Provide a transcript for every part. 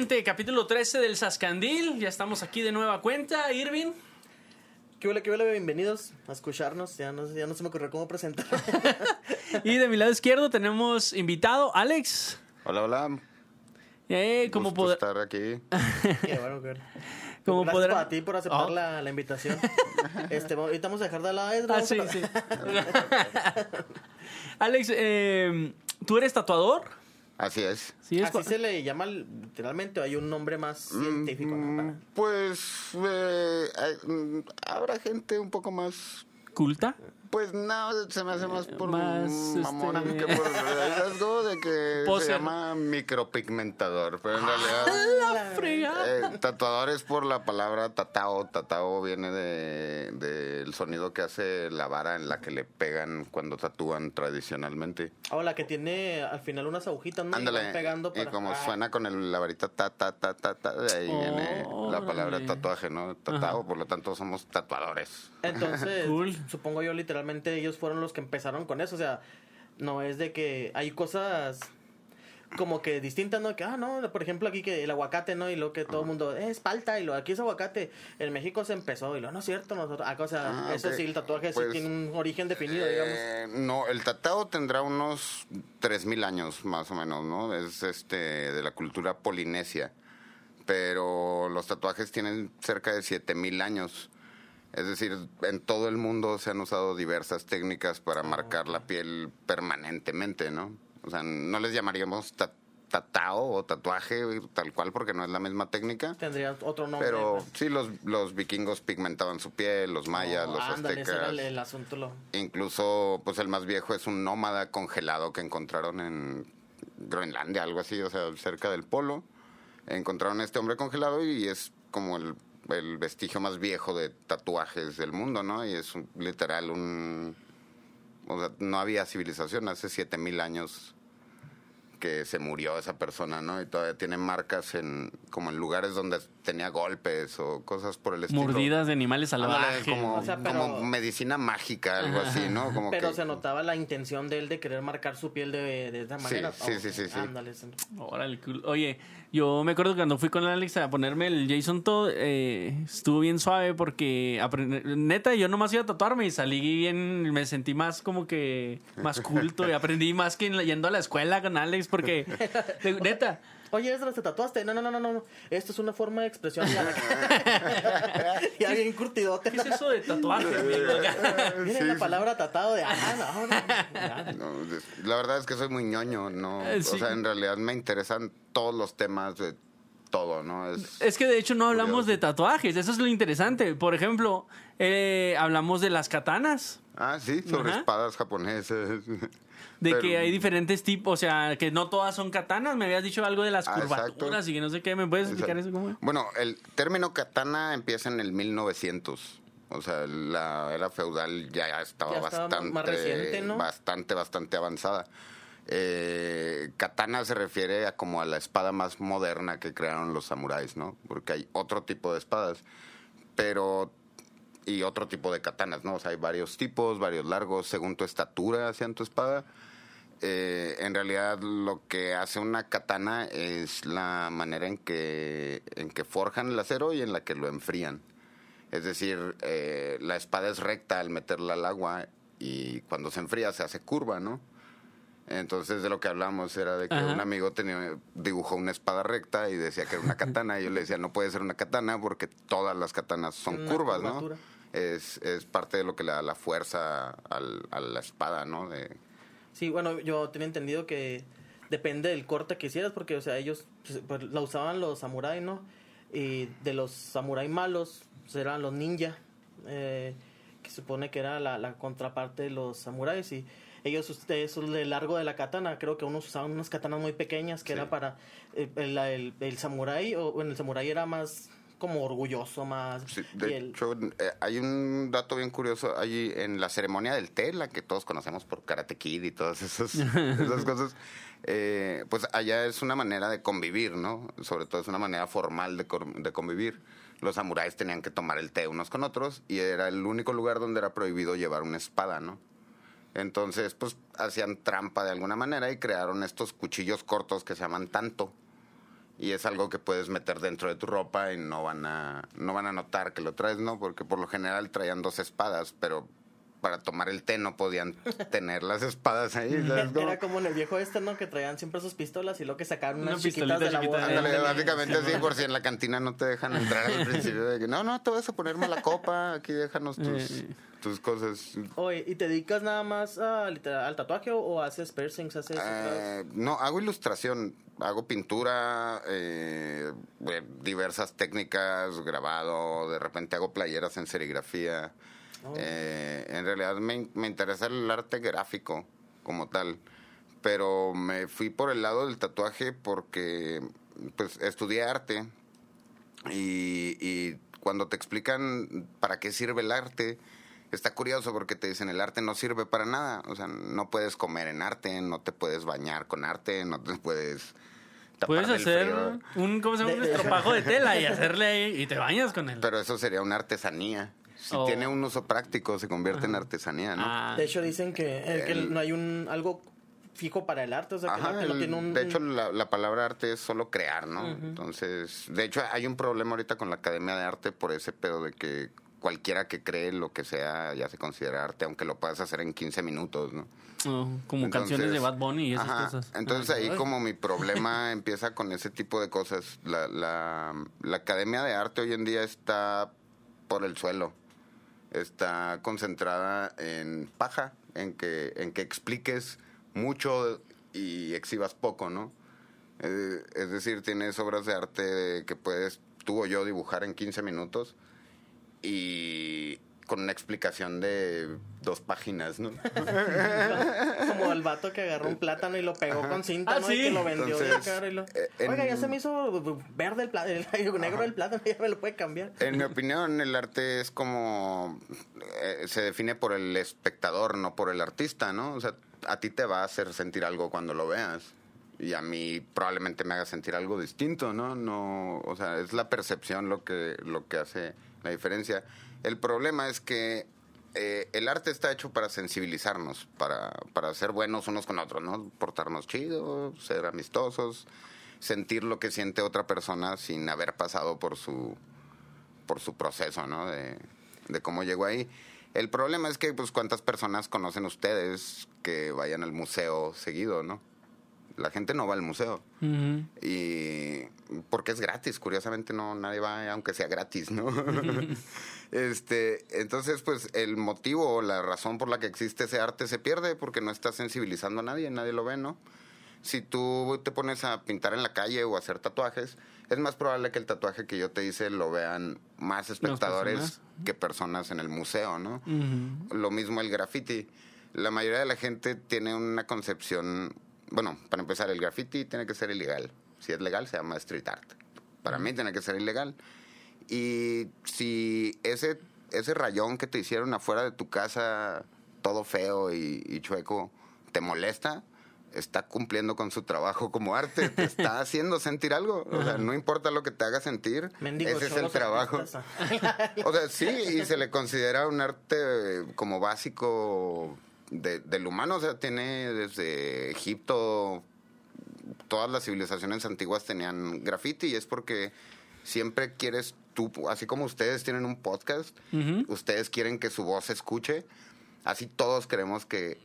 Gente? Capítulo 13 del Sascandil. Ya estamos aquí de nueva cuenta. Irving. ¿Qué huele, qué huele? Bienvenidos a escucharnos. Ya no, ya no se me ocurrió cómo presentar. Y de mi lado izquierdo tenemos invitado Alex. Hola, hola. Eh, como Gusto poder... estar aquí. Qué bueno, qué bueno. Como Gracias podrán- a ti por aceptar Oh. la, la invitación. Este, ahorita vamos a dejar de lado Ah, sí, a- sí. Alex, eh, ¿tú eres tatuador? Así es. Sí, es Así se le llama literalmente. Hay un nombre más Mm, científico. ¿no? Pues eh, hay- mm, habrá gente un poco más. culta. Pues no, se me hace más por Más, mamón este- que por de que Poser. se llama micropigmentador. Pero en realidad. La fregada. Eh, tatuador es por la palabra tatao. Tatao viene de- del sonido que hace la vara en la que le pegan cuando tatúan tradicionalmente. Ah, la que tiene al final unas agujitas, ¿no? Y Ándale. van pegando Y como Ah, suena con el, la varita ta, ta, ta, ta, ta, de ahí viene la palabra Órale. tatuaje, ¿no? Tatao, por lo tanto somos tatuadores. Entonces, Cool. supongo yo literalmente ellos fueron los que empezaron con eso. O sea, no es de que hay cosas como que distintas, ¿no? Que, ah, no, por ejemplo, aquí que el aguacate, ¿no? Y lo que todo el mundo, "Eh, es palta, y lo aquí es aguacate. En México se empezó, y lo, no es cierto, nosotros, ah, o sea, Ah, eso ok. sí, el tatuaje Pues, sí tiene un origen definido, digamos. Eh, no, el tatao tendrá unos 3000 años más o menos, ¿no? Es este de la cultura polinesia. Pero los tatuajes tienen cerca de 7000 años. Es decir, en todo el mundo se han usado diversas técnicas para marcar la piel permanentemente, ¿no? O sea, no les llamaríamos ta- tatao o tatuaje tal cual porque no es la misma técnica. Tendría otro nombre. Pero sí, los, los vikingos pigmentaban su piel, los mayas, Oh, los ándale, ese era aztecas. el, el asunto. Lo... Incluso, pues el más viejo es un nómada congelado que encontraron en Groenlandia, algo así, o sea, cerca del polo. Encontraron a este hombre congelado y es como el, el vestigio más viejo de tatuajes del mundo, ¿no? Y es un- literal un... O sea, no había civilización hace 7000 años que se murió esa persona, ¿no? Y todavía tiene marcas en como en lugares donde tenía golpes o cosas por el estilo. Mordidas de animales salvajes. como, O sea, pero- como medicina mágica, algo así, ¿no? Como Pero que- se notaba la intención de él de querer marcar su piel de, de esa manera. sí, Oh, sí, sí, sí. Ándale, sí. Órale, cool. Oye, yo me acuerdo cuando fui con Alex a ponerme el Jason Todd, eh, estuvo bien suave porque aprend- neta, yo nomás iba a tatuarme y salí bien, me sentí más como que más culto y aprendí más que en- yendo a la escuela con Alex porque neta, Oye, Ezra, ¿te tatuaste? No, no, no, no, no. Esto es una forma de expresión. ya bien curtidote. ¿qué es eso de tatuaje, Sí, la sí. palabra tatado de... Ah, no, no. ya. No, es- la verdad es que soy muy ñoño, ¿no? Eh, sí. O sea, en realidad me interesan todos los temas de todo, ¿no? Es, Es que de hecho no hablamos Curioso. de tatuajes, eso es lo interesante. Por ejemplo, eh, hablamos de las katanas. Ah, sí, sobre Ajá. espadas japonesas. De Pero- que hay diferentes tipos, o sea, que no todas son katanas. Me habías dicho algo de las Ah, curvaturas exacto. y que no sé qué. ¿Me puedes explicar eso cómo es? Bueno, el término katana empieza en el 1900. O sea, la era feudal ya estaba Ya estaba bastante, más reciente, ¿no? bastante, bastante avanzada. Eh, katana se refiere a como a la espada más moderna que crearon los samuráis, ¿no? Porque hay otro tipo de espadas, pero y otro tipo de katanas, ¿no? O sea, hay varios tipos, varios largos, según tu estatura hacia tu espada. Eh, en realidad lo que hace una katana es la manera en que, en que forjan el acero y en la que lo enfrían. Es decir, eh, la espada es recta al meterla al agua y cuando se enfría se hace curva, ¿no? Entonces de lo que hablamos era de que Ajá. un amigo tenía, dibujó una espada recta y decía que era una katana. y yo le decía, no puede ser una katana porque todas las katanas son una curvas, ¿no? Es, es parte de lo que le da la fuerza al- a la espada, ¿no? De, Sí, bueno, yo tenía entendido que depende del corte que hicieras, porque, o sea, ellos pues, pues, la usaban los samuráis, ¿no? Y de los samuráis malos eran los ninja, eh, que supone que era la, la contraparte de los samuráis. Y ellos, ustedes, el largo de la katana, creo que unos usaban unas katanas muy pequeñas que Sí. era para eh, el, el, el samurái, o bueno, el samurái era más como orgulloso, más. Sí, de el- hecho, eh, hay un dato bien curioso allí en la ceremonia del té, la que todos conocemos por Karate Kid y todas esas, esas cosas. eh, pues allá es una manera de convivir, ¿no? Sobre todo es una manera formal de, de convivir. Los samuráis tenían que tomar el té unos con otros y era el único lugar donde era prohibido llevar una espada, ¿no? Entonces, pues hacían trampa de alguna manera y crearon estos cuchillos cortos que se llaman tanto. Y es algo que puedes meter dentro de tu ropa y no van a no van a notar que lo traes, ¿no? Porque por lo general traían dos espadas, pero para tomar el té no podían tener las espadas ahí. Era como en el viejo este, ¿no? Que traían siempre sus pistolas y luego que sacaron Una unas chiquitas pistolita de la de- Ándale, básicamente así, por si en la cantina no te dejan entrar al principio. De que, no, no, te vas a ponerme la copa, aquí déjanos tus, tus cosas. Oye, ¿y te dedicas nada más a, literal- al tatuaje o, o haces piercings? ¿Haces Eh, no, hago ilustración, hago pintura, eh, diversas técnicas, grabado, de repente hago playeras en serigrafía. Oh. Eh, en realidad me, me interesa el arte gráfico como tal, pero me fui por el lado del tatuaje porque pues estudié arte y, y cuando te explican para qué sirve el arte, está curioso porque te dicen el arte no sirve para nada. O sea, no puedes comer en arte, no te puedes bañar con arte, no te puedes... Puedes hacer frío. un, ¿cómo se llama? Un estropajo de tela y hacerle ahí y te bañas con él. Pero eso sería una artesanía. Si Oh. tiene un uso práctico, se convierte en artesanía, ¿no? Ah, De hecho, dicen que, eh, que El- no hay un algo fijo para el arte. O sea, que el Ajá, arte no el- tiene un. de hecho la, la palabra arte es solo crear, ¿no? Entonces, de hecho hay un problema ahorita con la Academia de Arte por ese pedo de que cualquiera que cree lo que sea ya se considera arte, aunque lo puedas hacer en 15 minutos, ¿no? oh, como Entonces, canciones de Bad Bunny y esas ajá, cosas. Entonces ahí como mi problema empieza con ese tipo de cosas. La, la, la Academia de Arte hoy en día está por el suelo. Está concentrada en paja, en que, en que expliques mucho y exhibas poco, ¿no? Eh, es decir, tienes obras de arte que puedes tú o yo dibujar en 15 minutos y con una explicación de dos páginas, ¿no? Como el vato que agarró un plátano y lo pegó con cinta, Ah, ¿no? Y que lo vendió Entonces, caro y lo... eh, en- Oiga, ya se me hizo verde el plátano, el negro el plátano, ya me lo puede cambiar. En mi opinión, el arte es como. eh, se define por el espectador, no por el artista, ¿no? O sea, a ti te va a hacer sentir algo cuando lo veas. Y a mí probablemente me haga sentir algo distinto, ¿no? No, o sea, es la percepción lo que, lo que hace la diferencia. El problema es que eh, el arte está hecho para sensibilizarnos, para, para ser buenos unos con otros, ¿no? Portarnos chido, ser amistosos, sentir lo que siente otra persona sin haber pasado por su, por su proceso, ¿no? De, de cómo llegó ahí. El problema es que, pues, ¿cuántas personas conocen ustedes que vayan al museo seguido, no? La gente no va al museo. Y porque es gratis, curiosamente no nadie va aunque sea gratis, ¿no? este, entonces pues el motivo o la razón por la que existe ese arte se pierde porque no está sensibilizando a nadie, nadie lo ve, ¿no? Si tú te pones a pintar en la calle o a hacer tatuajes, es más probable que el tatuaje que yo te hice lo vean más espectadores personas. que personas en el museo, ¿no? Lo mismo el graffiti. La mayoría de la gente tiene una concepción, bueno, para empezar, el graffiti tiene que ser ilegal. Si es legal, se llama street art. Para mí tiene que ser ilegal. Y si ese, ese rayón que te hicieron afuera de tu casa, todo feo y, y chueco, te molesta, está cumpliendo con su trabajo como arte, te está haciendo sentir algo. O sea, no importa lo que te haga sentir, Mendigos ese es el trabajo. O sea, sí, y se le considera un arte como básico de- del humano. O sea, tiene desde Egipto, todas las civilizaciones antiguas tenían graffiti y es porque siempre quieres tú, así como ustedes tienen un podcast, ustedes quieren que su voz se escuche. Así todos queremos que,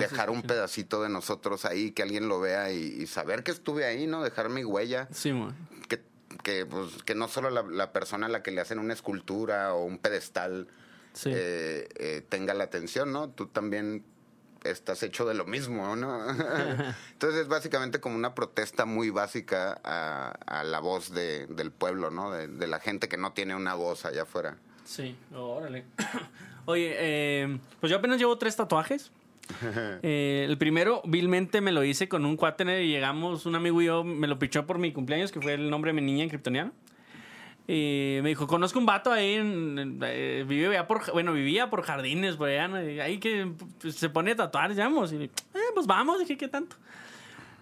dejar un pedacito de nosotros ahí, que alguien lo vea y, y saber que estuve ahí, ¿no? Dejar mi huella Sí, mo. que, que, pues, que no solo la, la persona a la que le hacen una escultura o un pedestal Sí. eh, eh, tenga la atención, ¿no? Tú también estás hecho de lo mismo, ¿no? Entonces es básicamente como una protesta muy básica a, a la voz de, del pueblo, ¿no? De, de la gente que no tiene una voz allá afuera. Sí, órale. Oye, eh, pues yo apenas llevo tres tatuajes. Eh, el primero, vilmente, me lo hice con un cuate y llegamos, un amigo y yo me lo pichó por mi cumpleaños, que fue el nombre de mi niña en kryptoniano. Y me dijo, conozco un vato ahí, en, eh, vive ya por, bueno, vivía por jardines, por allá, ahí que pues, se pone a tatuar, digamos. Y, eh, pues vamos, dije, ¿qué tanto?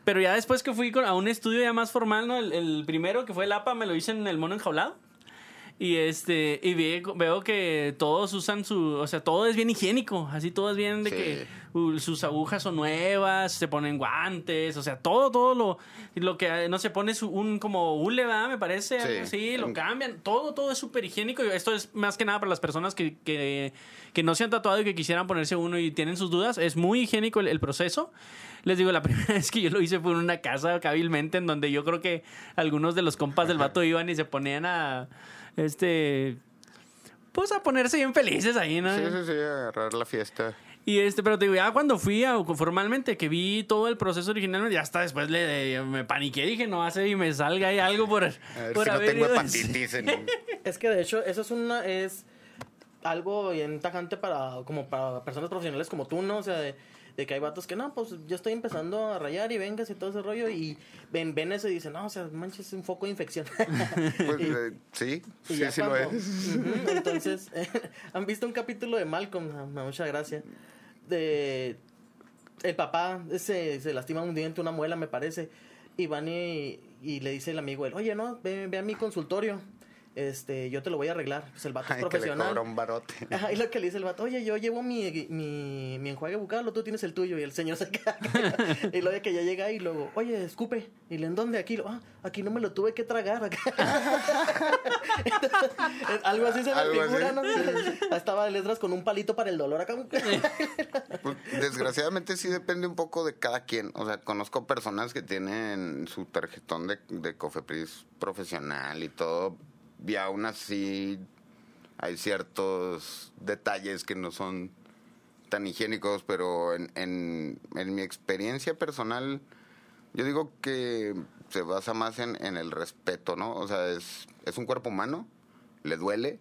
Pero ya después que fui a un estudio ya más formal, ¿no? El, el primero, que fue el APA, me lo hice en el mono enjaulado. Y este, y ve- veo que todos usan su, o sea, todo es bien higiénico, así todo es bien de Sí. que uh, sus agujas son nuevas, se ponen guantes, o sea, todo, todo lo, lo que eh, no se pone su, un como hule, ¿verdad? Me parece, Sí. así, lo cambian, todo, todo es súper higiénico. Esto es más que nada para las personas que, que, que no se han tatuado y que quisieran ponerse uno y tienen sus dudas, es muy higiénico el, el proceso. Les digo, la primera vez que yo lo hice fue en una casa cabilmente en donde yo creo que algunos de los compas del vato iban y se ponían a, este, pues a ponerse bien felices ahí, ¿no? Sí, sí, sí, agarrar la fiesta. Y este, pero te digo, ya cuando fui a, formalmente, que vi todo el proceso original, ya hasta después le, me paniqué, dije, no hace y me salga ahí algo por, A ver por si no tengo ido- hepatitis. en- Es que de hecho, eso es una, es algo bien tajante para, como para personas profesionales como tú, ¿no? O sea, de, de que hay vatos que no, pues yo estoy empezando a rayar y vengas y todo ese rollo y ven, ven eso y dicen, no, o sea, manches, es un foco de infección. Pues, Y- eh, sí, y sí, sí lo Entonces, ¿han visto un capítulo de Malcolm? Ah, Muchas gracias. De el papá se, se lastima un diente, una muela, me parece. Y van y, y le dice el amigo, él, oye, no, ve, ve a mi consultorio. Este, yo te lo voy a arreglar. Pues el vato es Ay, que le profesional. cobra un barote. Ajá, y lo que le dice el vato, oye, yo llevo mi, mi, mi enjuague bucal, tú tienes el tuyo, y el señor se queda. y luego de que ya llega y luego, oye, escupe. Y le, ¿en dónde? Aquí, ah, aquí no me lo tuve que tragar. Entonces, algo así se me figura, así. ¿no? Estaba letras con un palito para el dolor acá. Pues, desgraciadamente sí depende un poco de cada quien. O sea, conozco personas que tienen su tarjetón de, de Cofepris profesional y todo. Y aún así hay ciertos detalles que no son tan higiénicos, pero en, en, en mi experiencia personal, yo digo que se basa más en, en el respeto, ¿no? O sea, es, es un cuerpo humano, le duele,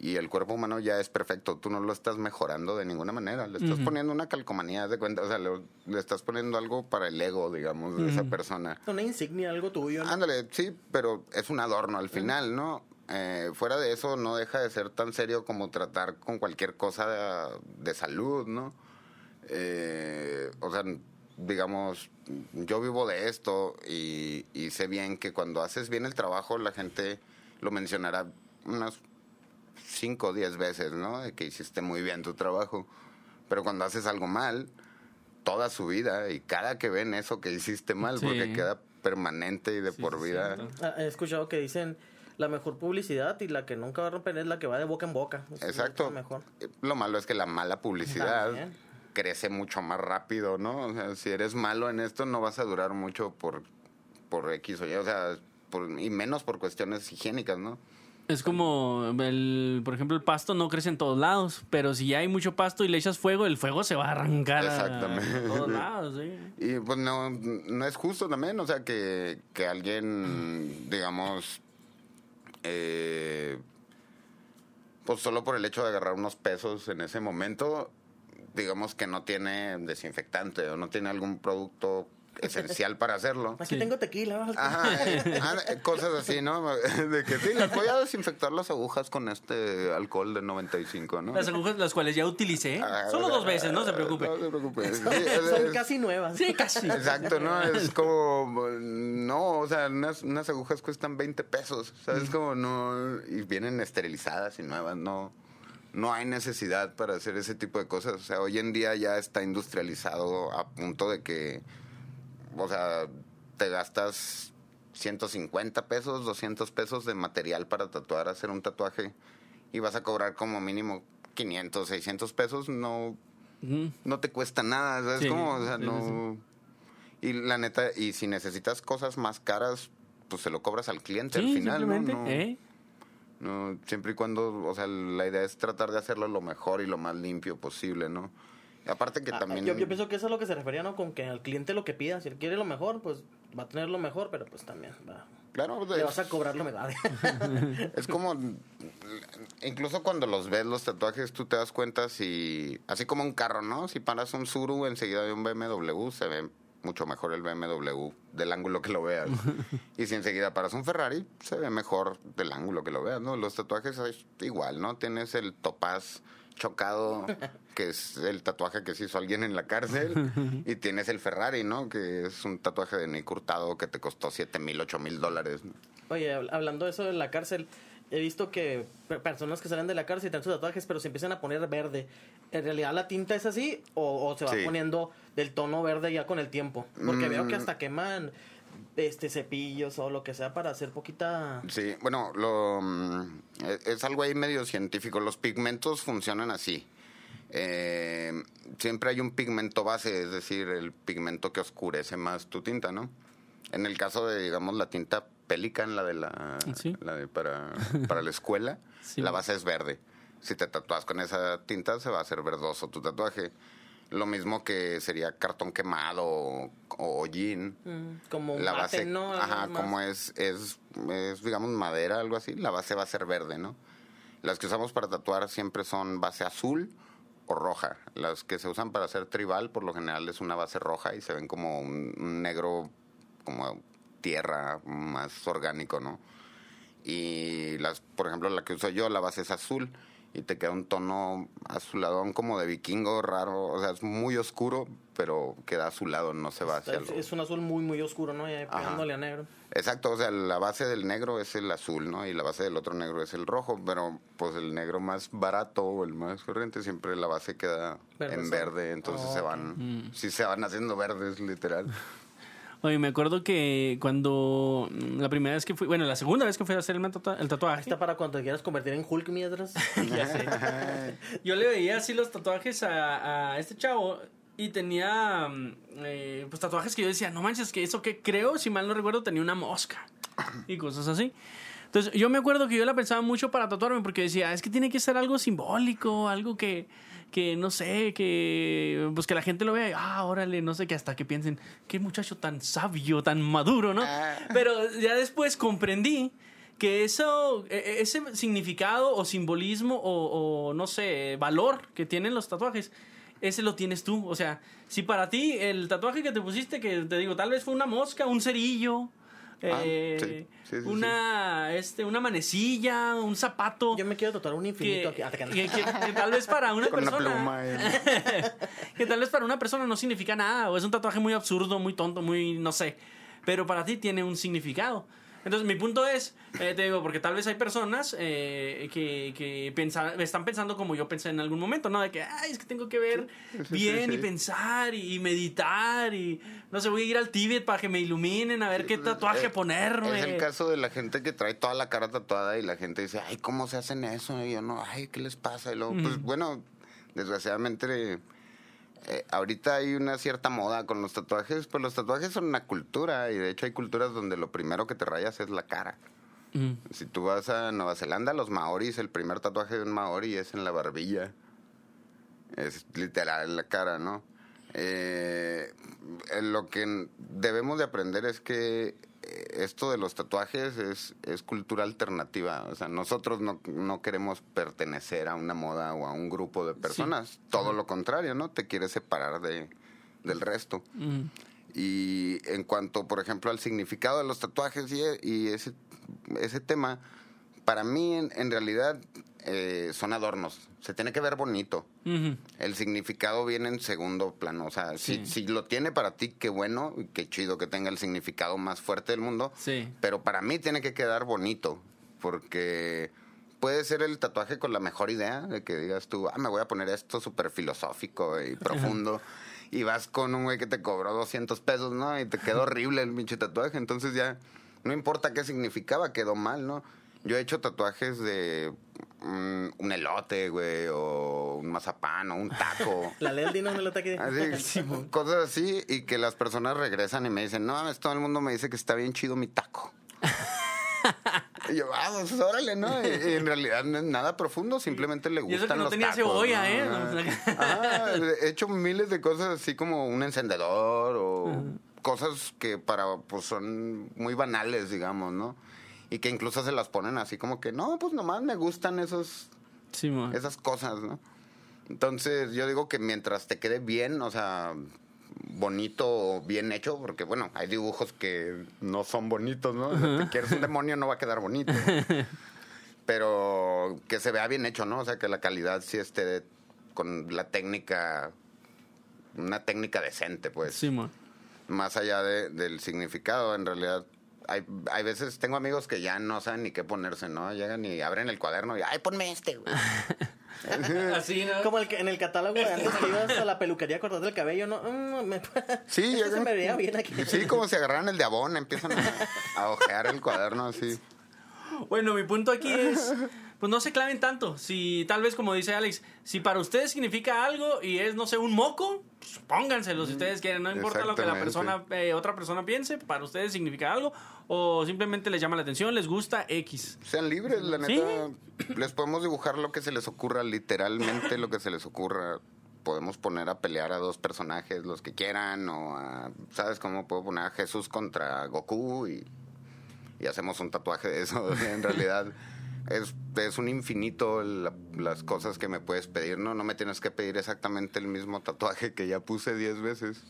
y el cuerpo humano ya es perfecto. Tú no lo estás mejorando de ninguna manera. Le estás poniendo una calcomanía, de cuenta. O sea, le, le estás poniendo algo para el ego, digamos, de esa persona. Una insignia, algo tuyo. ¿no? Ándale, sí, pero es un adorno al final, ¿no? Eh, fuera de eso, no deja de ser tan serio como tratar con cualquier cosa de, de salud, ¿no? Eh, o sea, digamos, yo vivo de esto y, y sé bien que cuando haces bien el trabajo, la gente lo mencionará unas 5 o 10 veces, ¿no? De que hiciste muy bien tu trabajo. Pero cuando haces algo mal, toda su vida y cada que ven eso que hiciste mal, Sí. porque queda permanente y de Sí, por vida. Ah, He escuchado que dicen la mejor publicidad y la que nunca va a romper es la que va de boca en boca. Es Exacto. mejor. Eh, Lo malo es que la mala publicidad También. crece mucho más rápido, ¿no? O sea, si eres malo en esto, no vas a durar mucho por, por X o Y, o sea, por- y menos por cuestiones higiénicas, ¿no? Es como, el, por ejemplo, el pasto no crece en todos lados, pero si ya hay mucho pasto y le echas fuego, el fuego se va a arrancar Exactamente. a todos lados, sí. Y pues no, no es justo también, o sea, que, que alguien, digamos, eh, pues solo por el hecho de agarrar unos pesos en ese momento, digamos que no tiene desinfectante o no tiene algún producto esencial para hacerlo. Aquí Sí. tengo tequila. Ajá, eh, ah, cosas así, ¿no? De que sí, les voy a desinfectar las agujas con este alcohol de 95, ¿no? Las agujas, las cuales ya utilicé, Ah, solo dos veces, no se preocupe. No se preocupe. Sí, Son es- casi nuevas. Sí, casi. Exacto, ¿no? Es como, no, o sea, unas, unas agujas cuestan 20 pesos, ¿sabes? Como no, y vienen esterilizadas y nuevas, no, no hay necesidad para hacer ese tipo de cosas. O sea, hoy en día ya está industrializado a punto de que, o sea, te gastas 150 pesos, 200 pesos de material para tatuar, hacer un tatuaje, y vas a cobrar como mínimo 500, 600 pesos, no, no te cuesta nada, ¿sabes? Sí, cómo? O sea, sí, sí, no... Y la neta, y si necesitas cosas más caras, pues se lo cobras al cliente al final, ¿no? No, ¿eh? no, siempre y cuando, o sea, la idea es tratar de hacerlo lo mejor y lo más limpio posible, ¿no? Aparte que Ah, también... Yo, yo pienso que eso es lo que se refería, ¿no? Con que al cliente lo que pida. Si él quiere lo mejor, pues va a tener lo mejor, pero pues también va. Claro, Le es- vas a cobrar lo mejor. Es como, incluso cuando los ves los tatuajes, tú te das cuenta si, así como un carro, ¿no? Si paras un Suru enseguida de un BMW, se ve mucho mejor el BMW del ángulo que lo veas. y si enseguida paras un Ferrari, se ve mejor del ángulo que lo veas, ¿no? Los tatuajes es igual, ¿no? Tienes el topaz chocado, que es el tatuaje que se hizo alguien en la cárcel, y tienes el Ferrari, ¿no? Que es un tatuaje de Nick Hurtado que te costó 7 mil, 8 mil dólares. Oye, hab- hablando de eso de la cárcel, he visto que pe- personas que salen de la cárcel y tienen sus tatuajes, pero se empiezan a poner verde. ¿En realidad la tinta es así o, o se va Sí. poniendo del tono verde ya con el tiempo? Porque veo que Mm. hasta queman este cepillos o lo que sea para hacer poquita... Sí, bueno, lo, mm, es, es algo ahí medio científico. Los pigmentos funcionan así. Eh, siempre hay un pigmento base, es decir, el pigmento que oscurece más tu tinta, ¿no? En el caso de, digamos, la tinta Pelican, la de la, Sí. la de para, para la escuela, Sí. la base es verde. Si te tatúas con esa tinta, se va a hacer verdoso tu tatuaje. Lo mismo que sería cartón quemado o, o hollín mm, como un la mate, base, ¿no? Ajá, más. como es, es, es, digamos, madera, algo así, la base va a ser verde, ¿no? Las que usamos para tatuar siempre son base azul o roja. Las que se usan para hacer tribal, por lo general es una base roja y se ven como un, un negro, como tierra, más orgánico, ¿no? Y las, por ejemplo, la que uso yo, la base es azul y te queda un tono azuladón como de vikingo raro, o sea, es muy oscuro, pero queda azulado, no se va hacia es, es un azul muy, muy oscuro, ¿no? Ya Ajá. pegándole a negro. Exacto, o sea, la base del negro es el azul, ¿no? Y la base del otro negro es el rojo, pero pues el negro más barato o el más corriente siempre la base queda Verde, en verde, entonces Oh, se ok. van, sí se van haciendo verdes, literal. Oye, me acuerdo que cuando mm, la primera vez que fui, bueno, la segunda vez que fui a hacer el, tatua- el Ahí tatuaje, está para cuando te quieras convertir en Hulk, mientras. ya sé. Yo le veía así los tatuajes a, a este chavo y tenía mm, eh, pues tatuajes que yo decía, no manches, que eso que creo, si mal no recuerdo, tenía una mosca y cosas así. Entonces yo me acuerdo que yo la pensaba mucho para tatuarme porque decía, es que tiene que ser algo simbólico, algo que, que no sé, que pues que la gente lo vea y, ah, órale, no sé, que hasta que piensen, qué muchacho tan sabio, tan maduro, ¿no? Pero ya después comprendí que eso, e- e- ese significado o simbolismo o, o, no sé, valor que tienen los tatuajes, ese lo tienes tú. O sea, si para ti el tatuaje que te pusiste, que te digo, tal vez fue una mosca, un cerillo, Ah, eh, sí, sí, sí, una, este, una manecilla, un zapato. Yo me quiero tatuar un infinito que, aquí. Ah, que- que- que tal vez para una Con una persona pluma. eh. que tal vez para una persona no significa nada o es un tatuaje muy absurdo, muy tonto, muy no sé, pero para ti tiene un significado. Entonces mi punto es, eh, te digo, porque tal vez hay personas eh, que, que pensa- están pensando como yo pensé en algún momento, ¿no? De que, ay, es que tengo que ver sí, bien sí. y pensar y, y meditar y, no sé, voy a ir al Tíbet para que me iluminen, a ver qué tatuaje Eh, ponerme. Es el caso de la gente que trae toda la cara tatuada y la gente dice, ay, ¿cómo se hacen eso? Y yo, no, ay, ¿qué les pasa? Y luego, pues bueno, desgraciadamente, eh, ahorita hay una cierta moda con los tatuajes, pues los tatuajes son una cultura y de hecho hay culturas donde lo primero que te rayas es la cara. Mm. Si tú vas a Nueva Zelanda, los maoris, el primer tatuaje de un maori es en la barbilla. Es literal la cara, ¿no? Eh, lo que debemos de aprender es que esto de los tatuajes es, es cultura alternativa. O sea, nosotros no, no queremos pertenecer a una moda o a un grupo de personas. Todo lo contrario, ¿no? Te quieres separar de, del resto. Mm. Y en cuanto, por ejemplo, al significado de los tatuajes y, y ese, ese tema, para mí en, en realidad eh, son adornos. Se tiene que ver bonito. El significado viene en segundo plano. O sea, Sí. si, si lo tiene para ti, qué bueno, y qué chido que tenga el significado más fuerte del mundo. Sí. Pero para mí tiene que quedar bonito. Porque puede ser el tatuaje con la mejor idea de que digas tú, ah, me voy a poner esto súper filosófico y profundo. y vas con un güey que te cobró 200 pesos, ¿no? Y te quedó horrible el pinche tatuaje. Entonces ya, no importa qué significaba, quedó mal, ¿no? Yo he hecho tatuajes de un elote, güey, o un mazapán, o un taco. La ley del Dino lo está aquí. Así, cosas así, y que las personas regresan y me dicen, no, mames, todo el mundo me dice que está bien chido mi taco. Y yo, ah, pues órale, ¿no? Y, y en realidad no es nada profundo, simplemente le Y gustan eso que no los tenía tacos, cebolla, ¿no? ¿eh? Ajá, he hecho miles de cosas así como un encendedor o cosas que para, pues son muy banales, digamos, ¿no? Y que incluso se las ponen así como que, no, pues nomás me gustan esos, Sí, esas cosas, ¿no? Entonces yo digo que mientras te quede bien, o sea, bonito o bien hecho, porque bueno, hay dibujos que no son bonitos, ¿no? Si te quieres un demonio no va a quedar bonito. Pero que se vea bien hecho, ¿no? O sea, que la calidad sí esté con la técnica, una técnica decente, pues Sí, mo. más allá de- del significado, en realidad. Hay, hay veces, tengo amigos que ya no saben ni qué ponerse, ¿no? Llegan y abren el cuaderno y, ay, ponme este, güey. Así, ¿no? Como el que, en el catálogo de antes que ibas a la peluquería a cortarte el cabello, ¿no? Mm, me- Sí, este se me veía bien aquí. Sí, como si agarraran el de abón, empiezan a, a ojear el cuaderno así. Bueno, mi punto aquí es, pues no se claven tanto. Si tal vez, como dice Alex, si para ustedes significa algo y es, no sé, un moco, pues pónganselo si ustedes quieren. No importa lo que la persona, eh, otra persona piense, para ustedes significa algo o simplemente les llama la atención, les gusta X. Sean libres, la Sí. neta. Les podemos dibujar lo que se les ocurra, literalmente lo que se les ocurra. Podemos poner a pelear a dos personajes, los que quieran, o a, ¿sabes cómo puedo poner a Jesús contra Goku y, y hacemos un tatuaje de eso? en realidad es, es un infinito la- las cosas que me puedes pedir, ¿no? No me tienes que pedir exactamente el mismo tatuaje que ya puse 10 veces.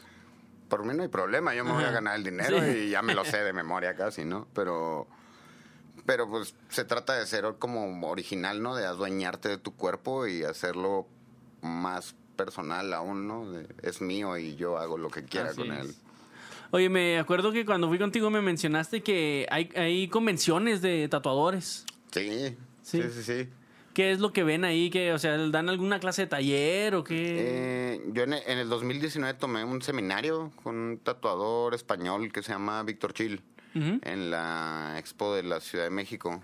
Por mí no hay problema, yo me voy a ganar el dinero Sí. y ya me lo sé de memoria casi, ¿no? Pero pero pues se trata de ser como original, ¿no? De adueñarte de tu cuerpo y hacerlo más personal aún, ¿no? De- es mío y yo hago lo que quiera Así con es. él. Oye, me acuerdo que cuando fui contigo me mencionaste que hay, hay convenciones de tatuadores. Sí, Sí. sí, sí, sí. ¿Qué es lo que ven ahí? que O sea, ¿dan alguna clase de taller o qué? Eh, yo en el, en el 2019 tomé un seminario con un tatuador español que se llama Víctor Chil en la Expo de la Ciudad de México,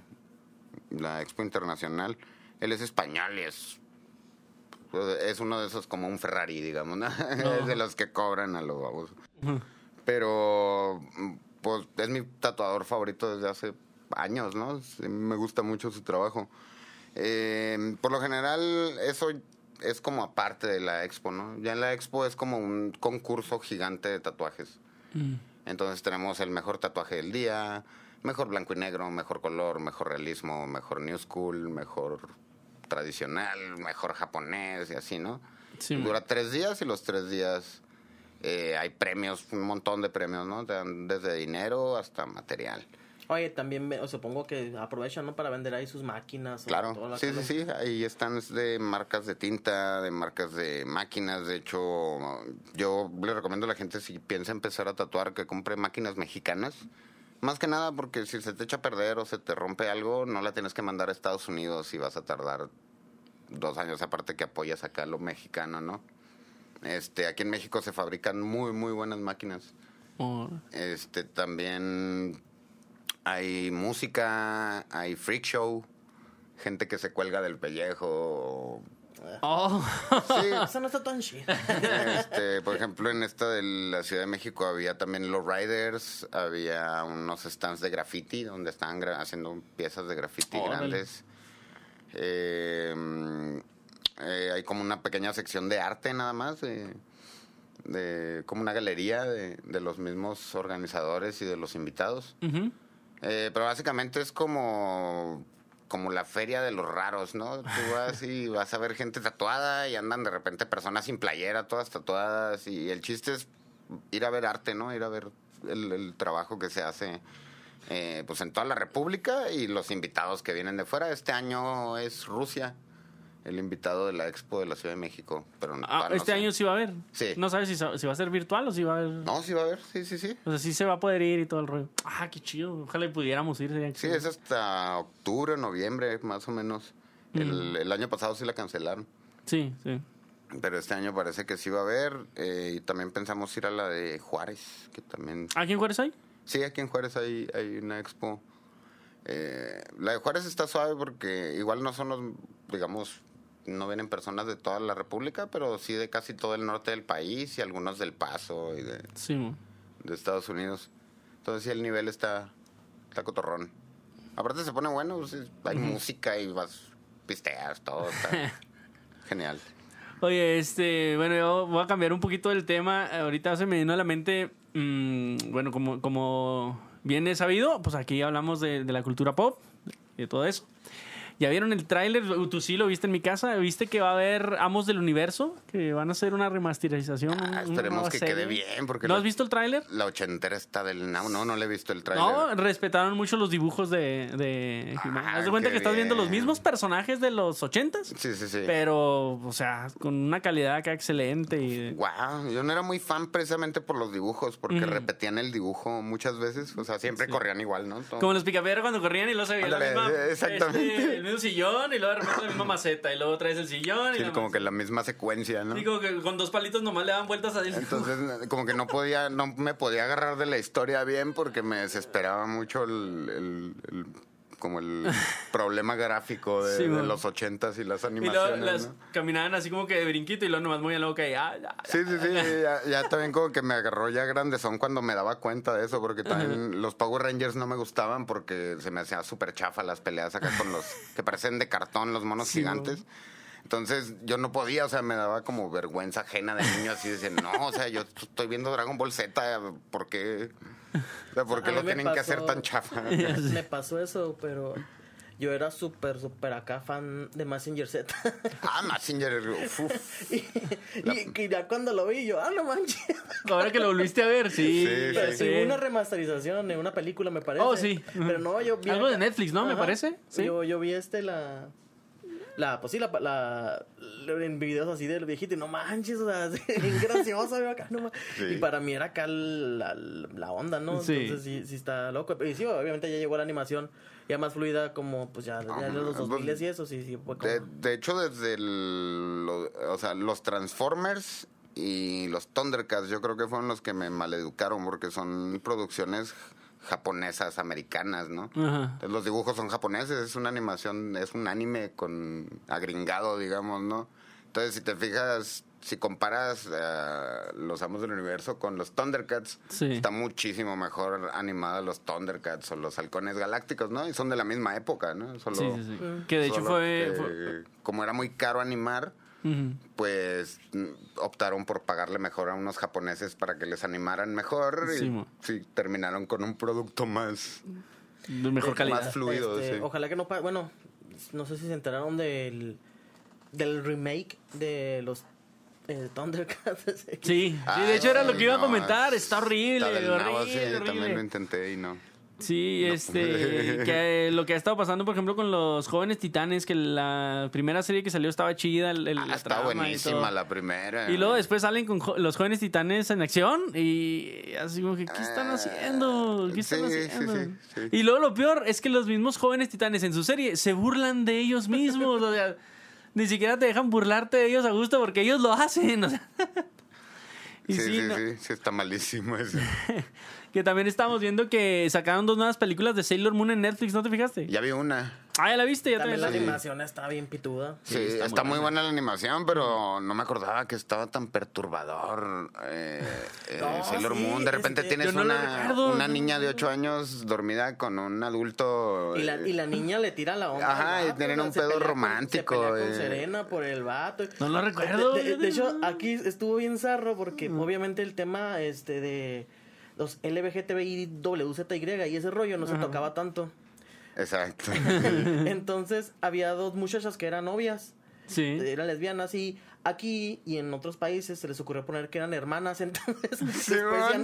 la Expo Internacional. Él es español y es es uno de esos como un Ferrari, digamos, ¿no? es de los que cobran a los babos. Pero pues es mi tatuador favorito desde hace años, ¿no? Me gusta mucho su trabajo. Eh, por lo general, eso es como aparte de la expo, ¿no? Ya en la expo es como un concurso gigante de tatuajes. Mm. Entonces tenemos el mejor tatuaje del día, mejor blanco y negro, mejor color, mejor realismo, mejor new school, mejor tradicional, mejor japonés y así, ¿no? Sí, Dura tres días y los tres días eh, hay premios, un montón de premios, ¿no? Desde dinero hasta material. Oye, también o supongo que aprovechan, ¿no? Para vender ahí sus máquinas. o Claro, toda la sí, sí, cosa. sí, ahí están de marcas de tinta, de marcas de máquinas, de hecho, yo le recomiendo a la gente si piensa empezar a tatuar que compre máquinas mexicanas, más que nada porque si se te echa a perder o se te rompe algo, no la tienes que mandar a Estados Unidos y vas a tardar dos años, aparte que apoyas acá lo mexicano, ¿no? Este, aquí en México se fabrican muy, muy buenas máquinas. Oh. Este, también hay música, hay freak show, gente que se cuelga del pellejo. Oh. Sí, Eso no está tan chido. este, por ejemplo, en esta de la Ciudad de México había también los riders, había unos stands de graffiti donde estaban gra- haciendo piezas de graffiti grandes. Eh, mm, eh, hay como una pequeña sección de arte nada más, de, de- como una galería de, de los mismos organizadores y de los invitados. Eh, pero básicamente es como, como la feria de los raros, ¿no? Tú vas y vas a ver gente tatuada y andan de repente personas sin playera, todas tatuadas. Y el chiste es ir a ver arte, ¿no? Ir a ver el, el trabajo que se hace eh, pues en toda la República y los invitados que vienen de fuera. Este año es Rusia, el invitado de la Expo de la Ciudad de México. Pero Ah, no este año sí va a haber. Sí. No sabes si, va a ser virtual o si va a haber. No, sí va a haber, sí, sí, sí. O sea, sí se va a poder ir y todo el rollo. Ah, qué chido. Ojalá pudiéramos ir. sería Sí, es hasta octubre, noviembre, más o menos. El, el año pasado sí la cancelaron. Sí, sí. Pero este año parece que sí va a haber. eh, y también pensamos ir a la de Juárez, que también... ¿Aquí en Juárez hay? Sí, aquí en Juárez hay, hay una expo. Eh, la de Juárez está suave porque igual no son los, digamos, no vienen personas de toda la República, pero sí de casi todo el norte del país y algunos del Paso y de, Sí, de Estados Unidos. Entonces sí, el nivel está, está cotorrón. Aparte se pone bueno, pues, es- hay música y vas, pisteas, todo. Está genial. Oye, este, bueno, yo voy a cambiar un poquito el tema. Ahorita se me vino a la mente, mm, bueno, como, como bien es sabido, pues aquí hablamos de, de la cultura pop y de todo eso. ¿Ya vieron el tráiler? Tú sí lo viste en mi casa. ¿Viste que va a haber Amos del Universo? Que van a hacer una remasterización. Ah, esperemos que serie. quede bien, porque ¿No la- has visto el tráiler? La ochentera está del no, no, no le he visto el trailer. No, respetaron mucho los dibujos de, de. Ah, Haz de cuenta que estás viendo los mismos personajes de los ochentas, Sí, sí, sí. pero, o sea, con una calidad acá excelente. Y, Wow, yo no era muy fan precisamente por los dibujos, porque repetían el dibujo muchas veces, o sea, siempre corrían igual, ¿no? Todo- Como los picapiedras cuando corrían y luego se veía la Ándale, misma, exactamente. este, mismo sillón y luego de repente la misma maceta y luego traes el sillón y Sí, como que la misma secuencia, ¿no? Y como que con dos palitos nomás le daban vueltas a él. Entonces, como que no podía, no me podía agarrar de la historia bien porque me desesperaba mucho el, el- el- como el problema gráfico de, Sí, de los ochentas y las y luego animaciones, las ¿no? caminaban así como que de brinquito y luego nomás movían la boca y ah, ya, ya. Sí, sí, sí, ya, ya también como que me agarró ya grande son cuando me daba cuenta de eso, porque también los Power Rangers no me gustaban porque se me hacía súper chafa las peleas acá con los que parecen de cartón, los monos Sí, gigantes. Entonces yo no podía, o sea, me daba como vergüenza ajena de niño, así de decir, no, o sea, yo estoy viendo Dragon Ball Z, ¿por qué, o sea, ¿por qué lo tienen que hacer tan chafa? Me pasó eso, pero yo era súper, súper acá fan de Massinger Z. ah, Massinger, uf, y, y- y ya cuando lo vi, yo, ah, no manches. Ahora que lo volviste a ver, sí. Sí, Pero sí. sí, hubo una remasterización en una película, me parece. Oh, sí. Pero no, yo vi. Algo de Netflix, ¿no? Me parece. Sí. Yo, yo vi este, la. La, pues sí, la, la, en videos así del viejito, y no manches, o sea, bien gracioso, veo acá, no Sí. Y para mí era acá la, la onda, ¿no? Sí. Entonces sí, sí está loco. Y sí, obviamente ya llegó la animación ya más fluida, como pues ya, ya en los pues, 2000 y eso, sí, sí, fue como. De, de hecho, desde el, lo- o sea, los Transformers y los Thundercats, yo creo que fueron los que me maleducaron porque son producciones japonesas, americanas, ¿no? Ajá. Entonces, los dibujos son japoneses, es una animación, es un anime con agringado, digamos, ¿no? Entonces, si te fijas, si comparas eh, los Amos del Universo con los Thundercats, Sí. está muchísimo mejor animada los Thundercats o los Halcones Galácticos, ¿no? Y son de la misma época, ¿no? Solo, Sí, sí, sí. Que de hecho Solo fue, que, fue- Como era muy caro animar, Pues mm, optaron por pagarle mejor a unos japoneses para que les animaran mejor. Sí, y sí, terminaron con un producto más, de mejor Más calidad. más fluido. Este, sí. Ojalá que no Bueno, no sé si se enteraron del, del remake de los eh, Thundercats. Sí, Ay, de hecho era lo que iba a comentar. Está horrible, está nabo, horrible, sí, También lo intenté y no. Sí, No. este, que lo que ha estado pasando, por ejemplo, con los jóvenes titanes, que la primera serie que salió estaba chida, el, el- Ah, la está buenísima la primera. Y luego después salen con jo- los jóvenes titanes en acción y así como que, ¿qué están Ah, haciendo? ¿Qué están sí, haciendo? sí, sí. Y luego lo peor es que los mismos jóvenes titanes en su serie se burlan de ellos mismos, o sea, ni siquiera te dejan burlarte de ellos a gusto porque ellos lo hacen, o sea. Y Sí, sí, no- sí, sí, está malísimo eso. que también estamos viendo que sacaron dos nuevas películas de Sailor Moon en Netflix, ¿no te fijaste? Ya vi una. Ah, ya la viste, ya También la animación está bien pituda. Sí, está está, muy muy buena la animación, pero no me acordaba que estaba tan perturbador eh, eh, No, Sailor sí, Moon. De repente tienes no una, recuerdo. una niña de 8 años dormida con un adulto. Y la, eh, y la niña le tira la onda. Ajá, y tienen un pedo pelea con- romántico, se pelea con eh. Serena por el vato. No lo recuerdo. De, de- de hecho, aquí estuvo bien zarro porque obviamente el tema este de los LBGTBI, WZY y ese rollo no se tocaba tanto. Exacto. Entonces había dos muchachas que eran novias, Sí. eran lesbianas y aquí y en otros países se les ocurrió poner que eran hermanas. Entonces Sí,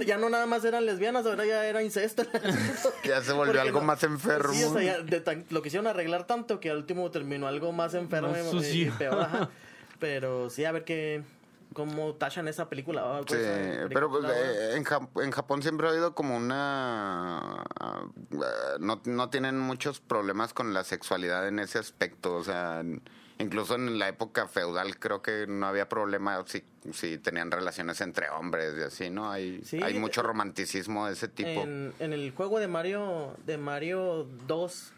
ya, no nada más eran lesbianas, ahora ya era incesto. ya se volvió Porque algo no- más enfermo. Sí, o sea, ya de tan- lo quisieron arreglar tanto que al último terminó algo más enfermo Más y- y, peor. ajá. Pero sí, a ver qué. Cómo tachan esa película. ah, Sí, pues, esa pero pues, eh, en, Jap- en Japón siempre ha habido como una... ah, no, no tienen muchos problemas con la sexualidad en ese aspecto, o sea, incluso en la época feudal creo que no había problema si, si tenían relaciones entre hombres y así, ¿no? Hay, Sí, hay mucho eh, romanticismo de ese tipo. En, en el juego de Mario, de Mario 2,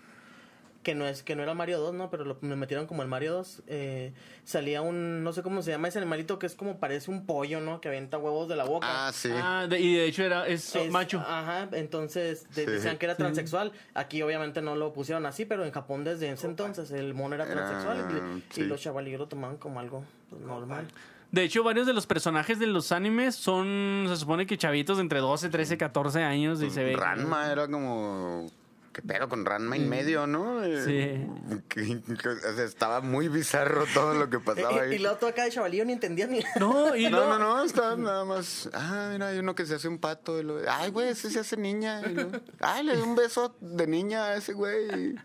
que no es que no era Mario 2, ¿no? Pero lo me metieron como el Mario 2. Eh, salía un, no sé cómo se llama ese animalito que es como parece un pollo, ¿no? Que avienta huevos de la boca. Ah, sí. Ah, de- y de hecho era es, Es- macho. Ajá, entonces de- Sí. decían que era transexual. Aquí obviamente no lo pusieron así, pero en Japón desde ese entonces el mono era transexual y, y sí. los chavalillos lo tomaban como algo pues, normal. De hecho, varios de los personajes de los animes son, se supone que chavitos de entre 12, 13, 14 años y se ve. Ranma era como. ¿Qué pedo con Ranma en medio, no? Eh, Sí. que- que- o sea, estaba muy bizarro todo lo que pasaba y, ahí. y luego todo acá de chavalillo ni entendía ni... No, y No, luego- no, no, está nada más. Ah, mira, hay uno que se hace un pato. y lo- Ay, güey, ese se hace niña. y lo- Ay, le dio un beso de niña a ese güey. Y,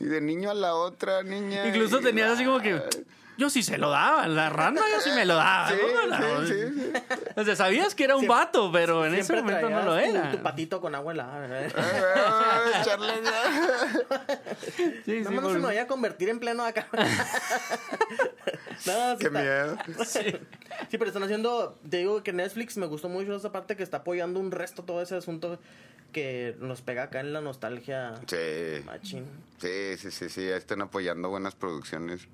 y de niño a la otra niña. Incluso y- tenías así como que. Yo sí se lo daba, la rana yo sí me lo daba. Sí, ¿no? sí, sí, sí. O sea, sabías que era un Siempre- vato, pero en ese momento no lo era. Tu, patito con agua helada, ¿verdad? Ah, Sí, sí, No, no se me vaya a convertir en pleno acá. no, Qué está- miedo. Sí, pero están haciendo, te digo que Netflix me gustó mucho esa parte que está apoyando un resto todo ese asunto que nos pega acá en la nostalgia Sí, machín. sí, sí, sí, sí. Están apoyando buenas producciones.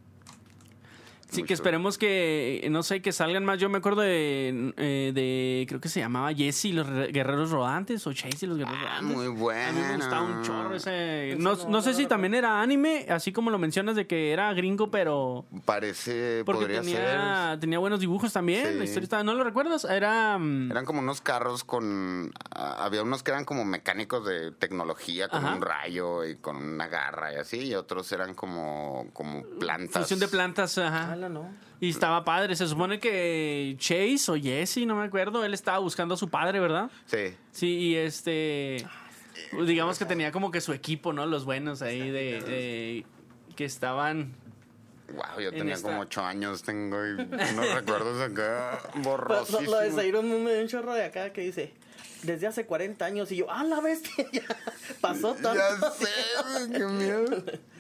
Sí, que esperemos que, no sé, que salgan más. Yo me acuerdo de, eh, de creo que se llamaba Jesse y los Re- Guerreros Rodantes o Chase y los Guerreros Ah, Rodantes. muy A mí me bueno. gustaba un chorro ese. No, no, sé si también era anime, así como lo mencionas de que era gringo, pero... Parece, Porque podría tenía, ser. tenía buenos dibujos también. Sí. La historia estaba- ¿No lo recuerdas? Era... mm, Eran como unos carros con... había unos que eran como mecánicos de tecnología, con Ajá. un rayo y con una garra y así, y otros eran como, como plantas. Fusión de plantas, ajá. No. Y estaba padre. Se supone que Chase o Jesse, no me acuerdo, él estaba buscando a su padre, ¿verdad? Sí. Sí, y este. Digamos que tenía como que su equipo, ¿no? Los buenos ahí de. de- que estaban. Wow, yo En tenía esta- como ocho años, tengo y unos recuerdos acá lo- borrosísimos. lo de Zairo me me dio un chorro de acá que dice, desde hace 40 años, y yo, ¡ah, la bestia! Ya pasó tanto. Ya sé, qué miedo.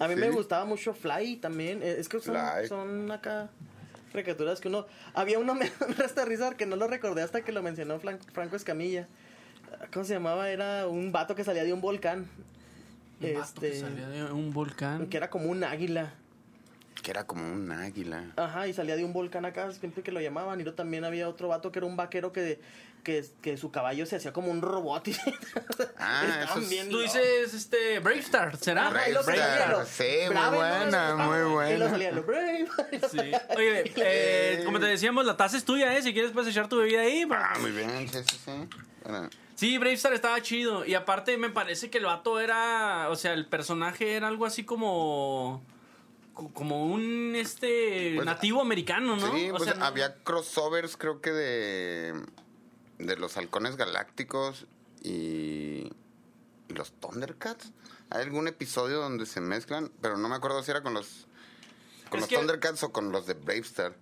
A mí Sí. me gustaba mucho Fly también. eh, Es que son, son acá caricaturas que uno... Había uno, me da esta risa que no lo recordé hasta que lo mencionó Fran- Franco Escamilla. ¿Cómo se llamaba? Era un vato que salía de un volcán. Un vato que Este, salía de un volcán. que era como un águila. Que era como un águila. Ajá, y salía de un volcán acá, siempre que lo llamaban. Y luego también había otro vato que era un vaquero que, que, que su caballo se hacía como un robot. y- Ah, Estaban eso es- bien Tú dices este Brave Star, ¿será? Brave salía Star, sí, muy Brave, buena, muy buena. salía lo Brave. Sí. Oye, eh, como te decíamos, la taza es tuya, ¿eh? Si quieres puedes echar tu bebida ahí. Ah, muy bien, sí, sí, sí. Bueno, Sí, Brave Star estaba chido. Y aparte me parece que el vato era. O sea, el personaje era algo así como. co- Como un este Pues, nativo americano, ¿no? Sí, O pues sea, no- había crossovers, creo que de, de los halcones galácticos y, los Thundercats. Hay algún episodio donde se mezclan, pero no me acuerdo si era con los con Es los que- Thundercats o con los de Bravestar.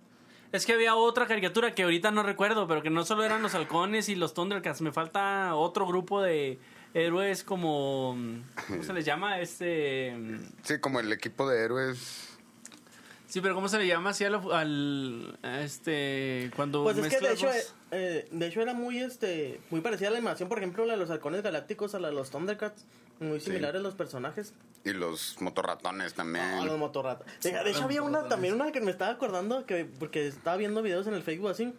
Es que había otra caricatura que ahorita no recuerdo, pero que no solo eran los halcones y los Thundercats. Me falta otro grupo de héroes como. ¿Cómo se les llama? Este. Sí, como el equipo de héroes. Sí, pero ¿cómo se le llama así al. al- a este. Cuando. Pues es que de hecho, eh, eh, de hecho era muy este muy parecida a la animación, por ejemplo, la de los halcones galácticos a la de los Thundercats, muy similares los personajes. Y los motorratones también. Ah, los motorratas. De, de hecho había una también una que me estaba acordando que porque estaba viendo videos en el Facebook así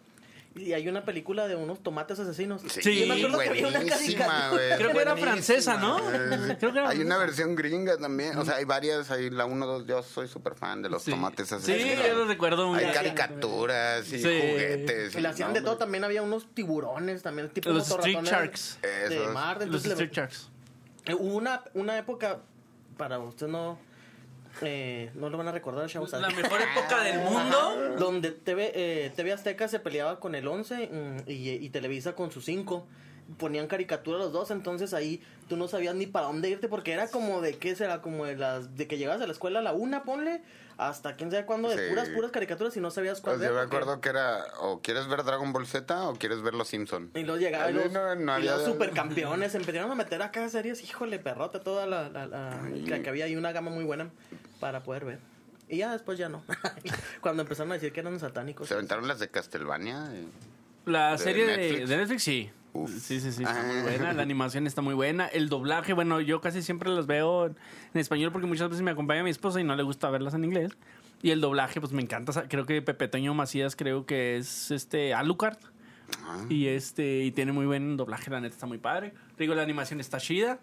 y hay una película de unos tomates asesinos. Sí, Yo me acuerdo que había una buenísima, caricatura. Creo que era francesa, ¿no? Creo que era Hay una versión gringa también. O sea, hay varias. Hay la 1, 2. Yo soy súper fan de los Sí. tomates Sí, asesinos. yo lo recuerdo muy Hay caricaturas y Sí. juguetes. Y le hacían de todo, también había unos tiburones, también tipo Los Street Sharks. De Los le- Street Sharks. Eh, Hubo una, una época, para usted no, eh, no lo van a recordar, chavos. La mejor época del mundo. Donde TV, eh, TV Azteca se peleaba con el 11 mm, y, y Televisa con su 5. Ponían caricatura los dos, entonces ahí tú no sabías ni para dónde irte porque era como de qué será, como de las de que llegabas a la escuela a la una, ponle, hasta quién sabe cuándo, de Sí. puras, puras caricaturas y no sabías cuál Pues yo me acuerdo que era o quieres ver Dragon Ball Z o quieres ver Los Simpson. Y luego llegaba y los, no- no y los supercampeones empezaron a meter acá series, híjole, perrota, toda la, la, la- que, que había ahí una gama muy buena para poder ver. Y ya después ya no. Cuando empezaron a decir que eran satánicos. Se aventaron las de Castlevania. La ¿De serie de Netflix? de Netflix, sí. Uf. Sí, sí, sí, está muy Ah. buena. La animación está muy buena. El doblaje, bueno, yo casi siempre las veo en español porque muchas veces me acompaña mi esposa y no le gusta verlas en inglés. Y el doblaje, pues me encanta. Creo que Pepe Toño Macías creo que es este Alucard. Ah. Y este y tiene muy buen doblaje, la neta está muy padre. Digo, la animación está chida.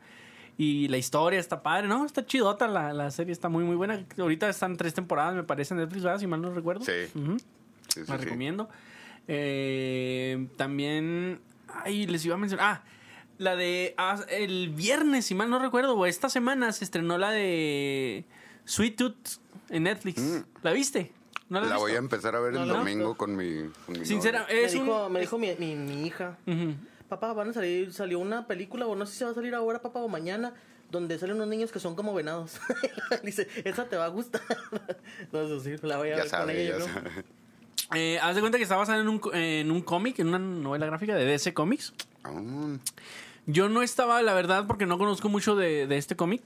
Y la historia está padre, ¿no? Está chidota, la, la serie está muy, muy buena. Ahorita están tres temporadas, me parece, en Netflix, ¿verdad? Si mal no recuerdo. Sí. Ujú. Sí, sí, La sí. recomiendo. Eh, también. Ay, les iba a mencionar. Ah, la de. ah, el viernes, si mal no recuerdo, o esta semana se estrenó la de. Sweet Tooth en Netflix. Mm. ¿La viste? ¿No La voy a empezar a ver el No, no. domingo con mi, con mi Sincera, novia. es me dijo, un. me dijo mi, mi, mi hija, Ujú. Papá, van a salir, salió una película, o no sé si va a salir ahora, papá, o mañana, donde salen unos niños que son como venados. Dice, esa te va a gustar. Entonces, sí, la voy a Ya ver con ella. yo creo. Eh, haz de cuenta que está basada en un, en un cómic, en una novela gráfica de DC Comics. Ah, Yo no estaba, la verdad, porque no conozco mucho de, de este cómic.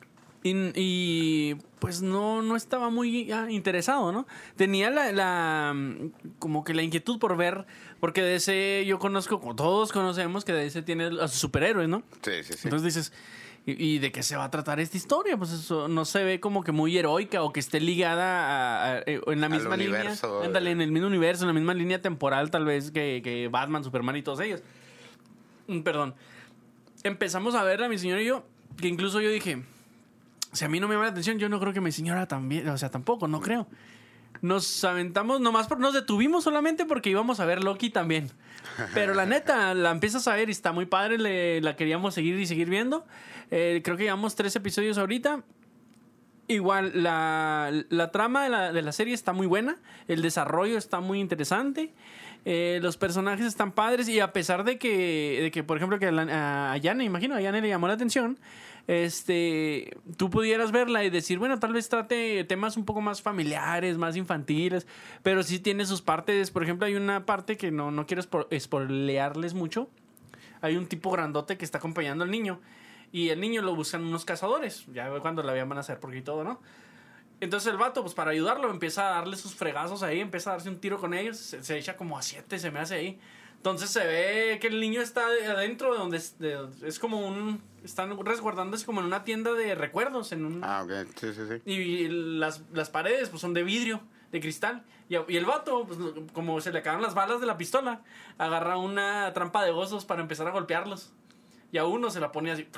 Y, y, pues no, no estaba muy ah, interesado, ¿no? Tenía la, la, mm, como que la inquietud por ver, porque DC yo conozco, como todos conocemos, que DC tiene a sus superhéroes, ¿no? sí, sí, sí. Entonces dices, ¿y, y de qué se va a tratar esta historia? Pues eso no se ve como que muy heroica o que esté ligada a- a- eh, en la misma línea. universo. Ándale, en el mismo universo, en la misma línea temporal tal vez que, que Batman, Superman y todos ellos. Mm, Perdón. Empezamos a verla, mi señora y yo, que incluso yo dije, si a mí no me llama la atención, yo no creo que mi señora también, o sea, tampoco, no creo. Nos aventamos nomás, por, nos detuvimos solamente porque íbamos a ver Loki también. Pero la neta, la empiezas a ver y está muy padre, le- la queríamos seguir y seguir viendo. Eh, creo que llevamos tres episodios ahorita. Igual, la, la trama de la, de la serie está muy buena, el desarrollo está muy interesante, eh, los personajes están padres y a pesar de que, de que por ejemplo, que a, a imagino, a Yane le llamó la atención, este, tú pudieras verla y decir, bueno, tal vez trate temas un poco más familiares, más infantiles, pero sí tiene sus partes, por ejemplo, hay una parte que no, no quiero spo- spoilearles mucho, hay un tipo grandote que está acompañando al niño y el niño lo buscan unos cazadores, ya cuando la vean van a hacer porque todo, ¿no? Entonces el vato, pues para ayudarlo, empieza a darle sus fregazos ahí, empieza a darse un tiro con ellos, se, se echa como a siete, se me hace ahí. Entonces se ve que el niño está de- adentro de donde es, de- es como un... Están resguardándose como en una tienda de recuerdos, en un... Ah, ok, sí, sí, sí. Y las, las paredes pues son de vidrio, de cristal. Y, y el vato, pues, como se le acaban las balas de la pistola, agarra una trampa de osos para empezar a golpearlos. Y a uno se la pone así.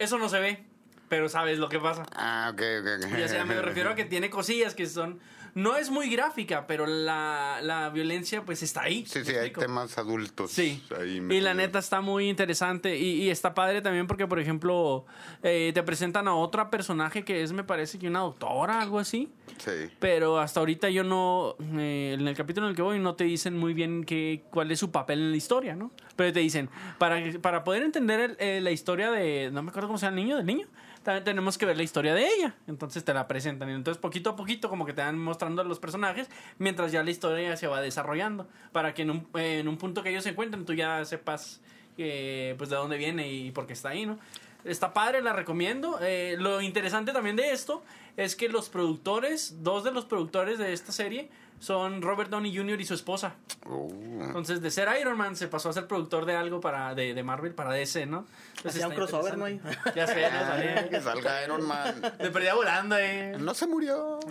Eso no se ve, pero sabes lo que pasa. Ah, ok, ok, ok. Y, sea, me refiero a que tiene cosillas que son... No es muy gráfica, pero la, la violencia pues está ahí. Sí, ¿me sí, hay temas adultos. Sí. ahí Y la neta está muy interesante. Y, y está padre también porque, por ejemplo, eh, te presentan a otra personaje que es, me parece que una doctora, algo así. Sí. Pero hasta ahorita yo no, eh, en el capítulo en el que voy, no te dicen muy bien qué, cuál es su papel en la historia, ¿no? Pero te dicen, para, para poder entender el- eh, la historia de, no me acuerdo cómo se llama el niño, del niño, también tenemos que ver la historia de ella. Entonces te la presentan. Y entonces poquito a poquito como que te van mostrando a los personajes, mientras ya la historia se va desarrollando. Para que en un, en un punto que ellos se encuentren, tú ya sepas eh, pues de dónde viene y por qué está ahí, ¿no? Está padre, la recomiendo. Eh, lo interesante también de esto es que los productores, dos de los productores de esta serie, son Robert Downey Jr. y su esposa. Oh. Entonces, de ser Iron Man, se pasó a ser productor de algo para de, de Marvel, para DC, ¿no? Entonces, Hacía un crossover, ¿no? Ya sé, no Ah, sabía. que salga Iron Man. Me perdía volando, eh. No se murió.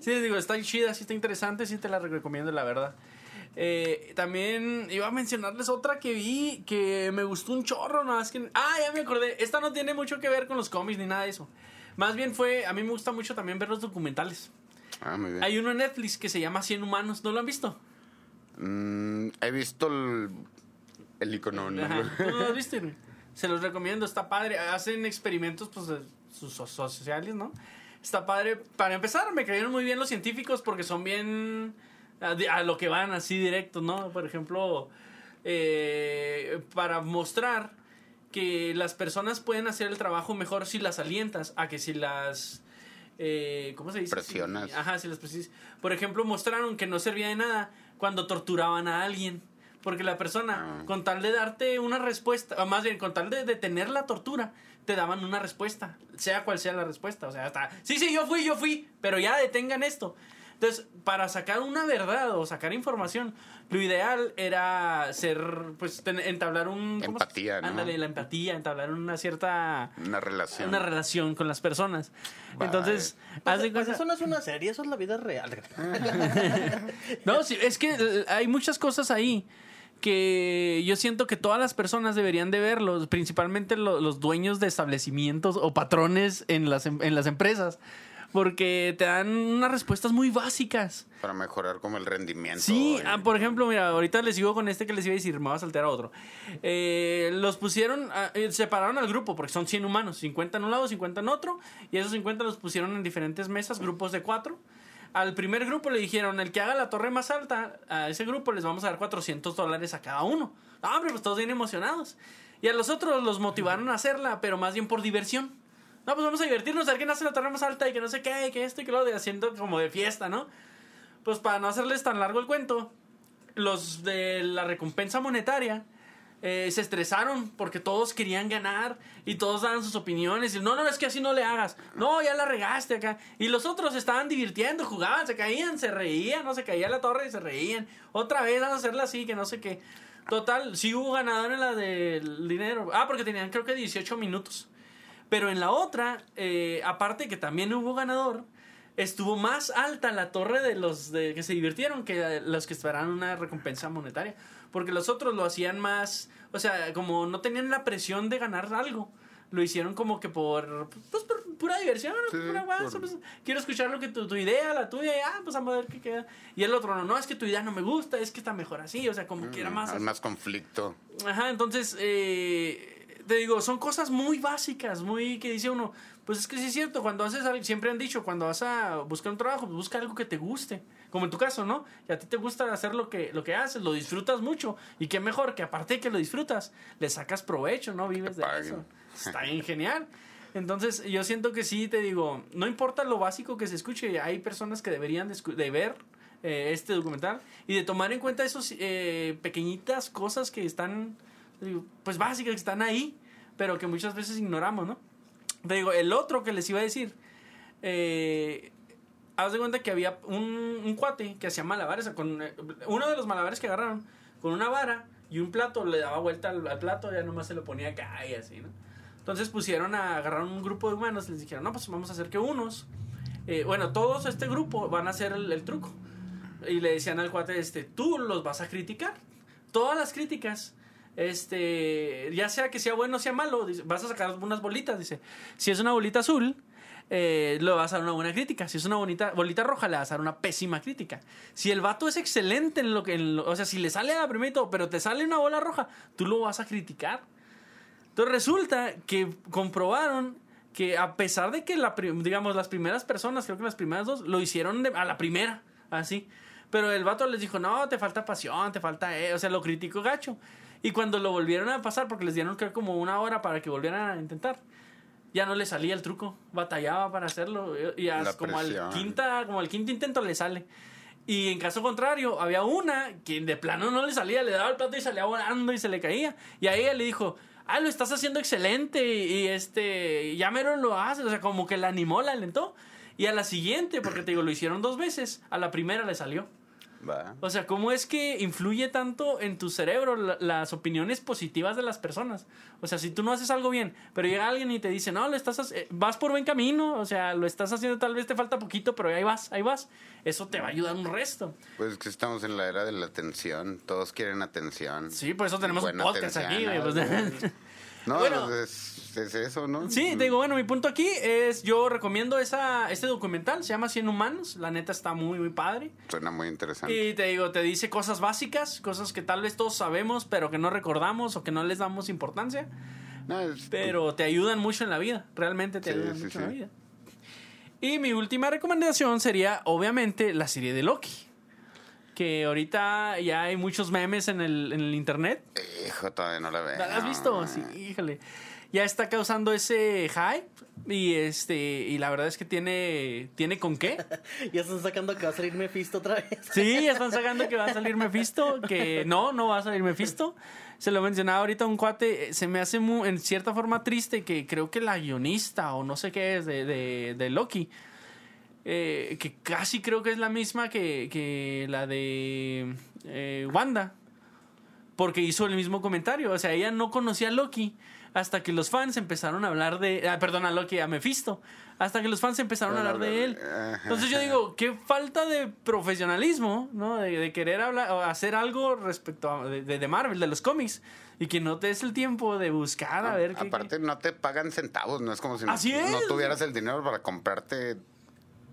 Sí, digo, está chida, sí está interesante, sí te la recomiendo, la verdad. Eh, también iba a mencionarles otra que vi que me gustó un chorro, nada más que... Ah, ya me acordé. Esta no tiene mucho que ver con los cómics ni nada de eso. Más bien fue... A mí me gusta mucho también ver los documentales. Ah, muy bien. Hay uno en Netflix que se llama 100 Humanos. ¿No lo han visto? Mm, he visto el, el icono. ¿no? ¿Tú lo has visto? Se los recomiendo, está padre. Hacen experimentos pues, de sus so- sociales, ¿no? Está padre. Para empezar, me cayeron muy bien los científicos porque son bien a, di- a lo que van, así directos, ¿no? Por ejemplo, eh, para mostrar que las personas pueden hacer el trabajo mejor si las alientas a que si las... eh, ¿Cómo se dice? Presionas. Si- ajá, si las presionas. Por ejemplo, mostraron que no servía de nada cuando torturaban a alguien. Porque la persona, Ah. con tal de darte una respuesta, o más bien, con tal de detener la tortura, te daban una respuesta, sea cual sea la respuesta. O sea, hasta, sí, sí, yo fui, yo fui, pero ya detengan esto. Entonces, para sacar una verdad o sacar información, lo ideal era ser, pues, ten- entablar un... ¿cómo se- Empatía, ¿no? Ándale, la empatía, entablar una cierta... Una relación. Una relación con las personas. Entonces, Pues, pues eso no es una serie, eso es la vida real. No, sí, es que eh, hay muchas cosas ahí que yo siento que todas las personas deberían de verlos, principalmente lo- los dueños de establecimientos o patrones en las, em- en las empresas, porque te dan unas respuestas muy básicas. Para mejorar como el rendimiento. Sí, ah, por ejemplo, mira, ahorita les sigo con este que les iba a decir, me voy a saltear a otro. Eh, los pusieron, ah, eh, separaron al grupo, porque son 100 humanos, 50 en un lado, 50 en otro, y esos 50 los pusieron en diferentes mesas, grupos de cuatro. Al primer grupo le dijeron, el que haga la torre más alta, a ese grupo les vamos a dar 400 dólares a cada uno. Ah, hombre, pues todos bien emocionados. Y a los otros los motivaron a hacerla, pero más bien por diversión. No, pues vamos a divertirnos, a ver quién hace la torre más alta y que no sé qué, que esto y que lo de haciendo como de fiesta, ¿no? Pues para no hacerles tan largo el cuento, los de la recompensa monetaria eh, se estresaron porque todos querían ganar y todos daban sus opiniones. Y no, no, es que así no le hagas. No, ya la regaste acá. Y los otros estaban divirtiendo, jugaban, se caían, se reían, no se caía la torre y se reían. Otra vez vamos a hacerla así, que no sé qué. Total, sí hubo ganador en la del dinero. Ah, porque tenían creo que 18 minutos. Pero en la otra, eh, aparte que también hubo ganador, estuvo más alta la torre de los de, que se divirtieron que los que esperaban una recompensa monetaria. Porque los otros lo hacían más, o sea, como no tenían la presión de ganar algo. Lo hicieron como que por, pues, por pura diversión, Sí, pura guasa, por- pues, quiero escuchar lo que tu, tu idea, la tuya, y ah, pues vamos a ver qué queda. Y el otro, no, no, es que tu idea no me gusta, es que está mejor así, o sea, como que era más... Mm, Hay más conflicto. Ajá, entonces, eh, te digo, son cosas muy básicas, muy que dice uno, pues es que sí es cierto, cuando haces algo, siempre han dicho, cuando vas a buscar un trabajo, pues busca algo que te guste, como en tu caso, ¿no? Y a ti te gusta hacer lo que, lo que haces, lo disfrutas mucho, y qué mejor que aparte de que lo disfrutas, le sacas provecho, ¿no? Vives de eso. Está bien genial. Entonces, yo siento que sí, te digo, no importa lo básico que se escuche, hay personas que deberían de, ver eh, este documental y de tomar en cuenta esos eh, pequeñitas cosas que están, pues básicas, que están ahí, pero que muchas veces ignoramos, ¿no? Te digo, el otro que les iba a decir, eh, haz de cuenta que había un, un cuate que hacía malabares, con eh, uno de los malabares que agarraron, con una vara y un plato, le daba vuelta al, al plato, ya nomás se lo ponía acá y así. Entonces pusieron a agarrar un grupo de humanos y les dijeron, no, pues vamos a hacer que unos, eh, bueno, todos este grupo van a hacer el, el truco. Y le decían al cuate, este, tú los vas a criticar. Todas las críticas, este, ya sea que sea bueno o sea malo, vas a sacar unas bolitas, dice. Si es una bolita azul, eh, le vas a dar una buena crítica. Si es una bonita, bolita roja, le vas a dar una pésima crítica. Si el vato es excelente en lo que, o sea, si le sale a la primera y todo, pero te sale una bola roja, tú lo vas a criticar. Entonces resulta que comprobaron que a pesar de que la, digamos las primeras personas, creo que las primeras dos, lo hicieron a la primera, así. Pero el vato les dijo, no, te falta pasión, te falta... eh", O sea, lo criticó gacho. Y cuando lo volvieron a pasar, porque les dieron creo como una hora para que volvieran a intentar, ya no le salía el truco. Batallaba para hacerlo. Y as- como, al quinta, como al quinto intento le sale. Y en caso contrario, había una que de plano no le salía, le daba el plato y salía volando y se le caía. Y a ella le dijo, ah, lo estás haciendo excelente y, y, este, ya mero lo haces. O sea, como que la animó, la alentó. Y a la siguiente, porque te digo, lo hicieron dos veces, a la primera le salió. Va. O sea, ¿cómo es que influye tanto en tu cerebro la- las opiniones positivas de las personas? O sea, si tú no haces algo bien, pero llega alguien y te dice, no, lo estás eh, vas por buen camino, o sea, lo estás haciendo, tal vez te falta poquito, pero ahí vas, ahí vas. Eso te va a ayudar un resto. Pues que estamos en la era de la atención. Todos quieren atención. Sí, por eso tenemos un podcast aquí, atención, pues. No, Bueno. es, es eso, ¿no? Sí, te digo, bueno, mi punto aquí es, yo recomiendo esa, este documental, se llama 100 Humanos, la neta está muy, muy padre. Suena muy interesante. Y te digo, te dice cosas básicas, cosas que tal vez todos sabemos, pero que no recordamos o que no les damos importancia. No, es- pero te ayudan mucho en la vida, realmente te Sí, ayudan sí, mucho en la vida. Y mi última recomendación sería, obviamente, la serie de Loki. Que ahorita ya hay muchos memes en el, en el internet. Hijo, todavía no la veo. ¿La has visto? Sí, híjole. Ya está causando ese hype. Y este, y la verdad es que tiene, tiene con qué. Ya están sacando que va a salir Mephisto otra vez. Sí, ya están sacando que va a salir Mephisto, que no, no va a salir Mephisto. Se lo mencionaba ahorita un cuate, se me hace mu- en cierta forma triste que creo que la guionista o no sé qué es de, de, de Loki eh, que casi creo que es la misma que, que la de eh, Wanda, porque hizo el mismo comentario. O sea, ella no conocía a Loki hasta que los fans empezaron a hablar de. Ah, perdón, a Loki, a Mephisto. Hasta que los fans empezaron a hablar de él. Entonces yo digo, qué falta de profesionalismo, ¿no? De, de querer hablar, hacer algo respecto a de, de Marvel, de los cómics. Y que no te des el tiempo de buscar a ver qué. Aparte, no te pagan centavos, no es como si no- es. no tuvieras el dinero para comprarte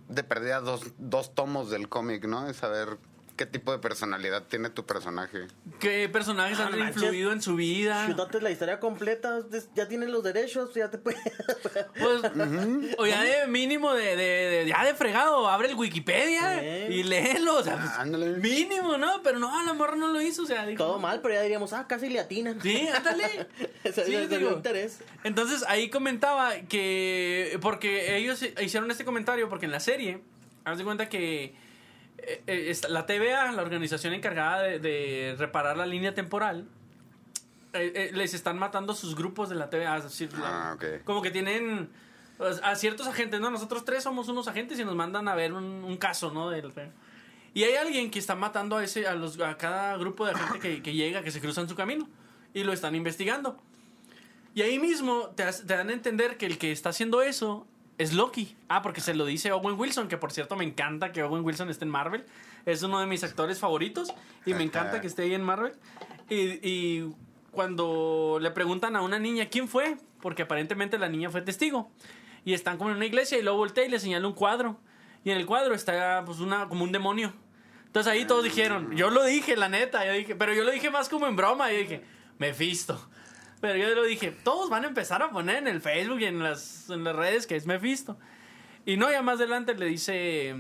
de perdida dos, dos tomos del cómic, ¿no? Es saber qué tipo de personalidad tiene tu personaje. qué personajes Ah, han manches. influido en su vida. Chutate la historia completa, ya tienes los derechos, ya te puedes... Pues, o ya de mínimo de, de, de- ya de fregado, abre el Wikipedia Sí. y léelo, o sea, pues, Ándale. mínimo, ¿no? Pero no, la morra no lo hizo, o sea, dijo, Todo mal, pero ya diríamos, ah, casi le atinan. Sí, ándale. Sí, digo. interés. Entonces ahí comentaba que, porque ellos hicieron este comentario, porque en la serie, haz de cuenta que la TVA, la organización encargada de, de reparar la línea temporal, eh, eh, les están matando sus grupos de la TVA. Es decir, Ah, ok. como que tienen pues, a ciertos agentes, ¿no? Nosotros tres somos unos agentes y nos mandan a ver un, un caso, ¿no? Del, y hay alguien que está matando a, ese, a, los, a cada grupo de gente que, que llega, que se cruza en su camino. Y lo están investigando. Y ahí mismo te, te dan a entender que el que está haciendo eso es Loki. Ah, porque se lo dice Owen Wilson, que por cierto me encanta que Owen Wilson esté en Marvel. Es uno de mis actores favoritos y me encanta que esté ahí en Marvel. Y, y cuando le preguntan a una niña quién fue, porque aparentemente la niña fue testigo, y están como en una iglesia y luego voltea y le señala un cuadro. Y en el cuadro está pues una como un demonio. Entonces ahí todos dijeron, yo lo dije, la neta, yo dije, pero yo lo dije más como en broma, yo dije, Mephisto. Pero yo lo dije, todos van a empezar a poner en el Facebook y en las, en las redes que es Mephisto. Y no, ya más adelante le dice,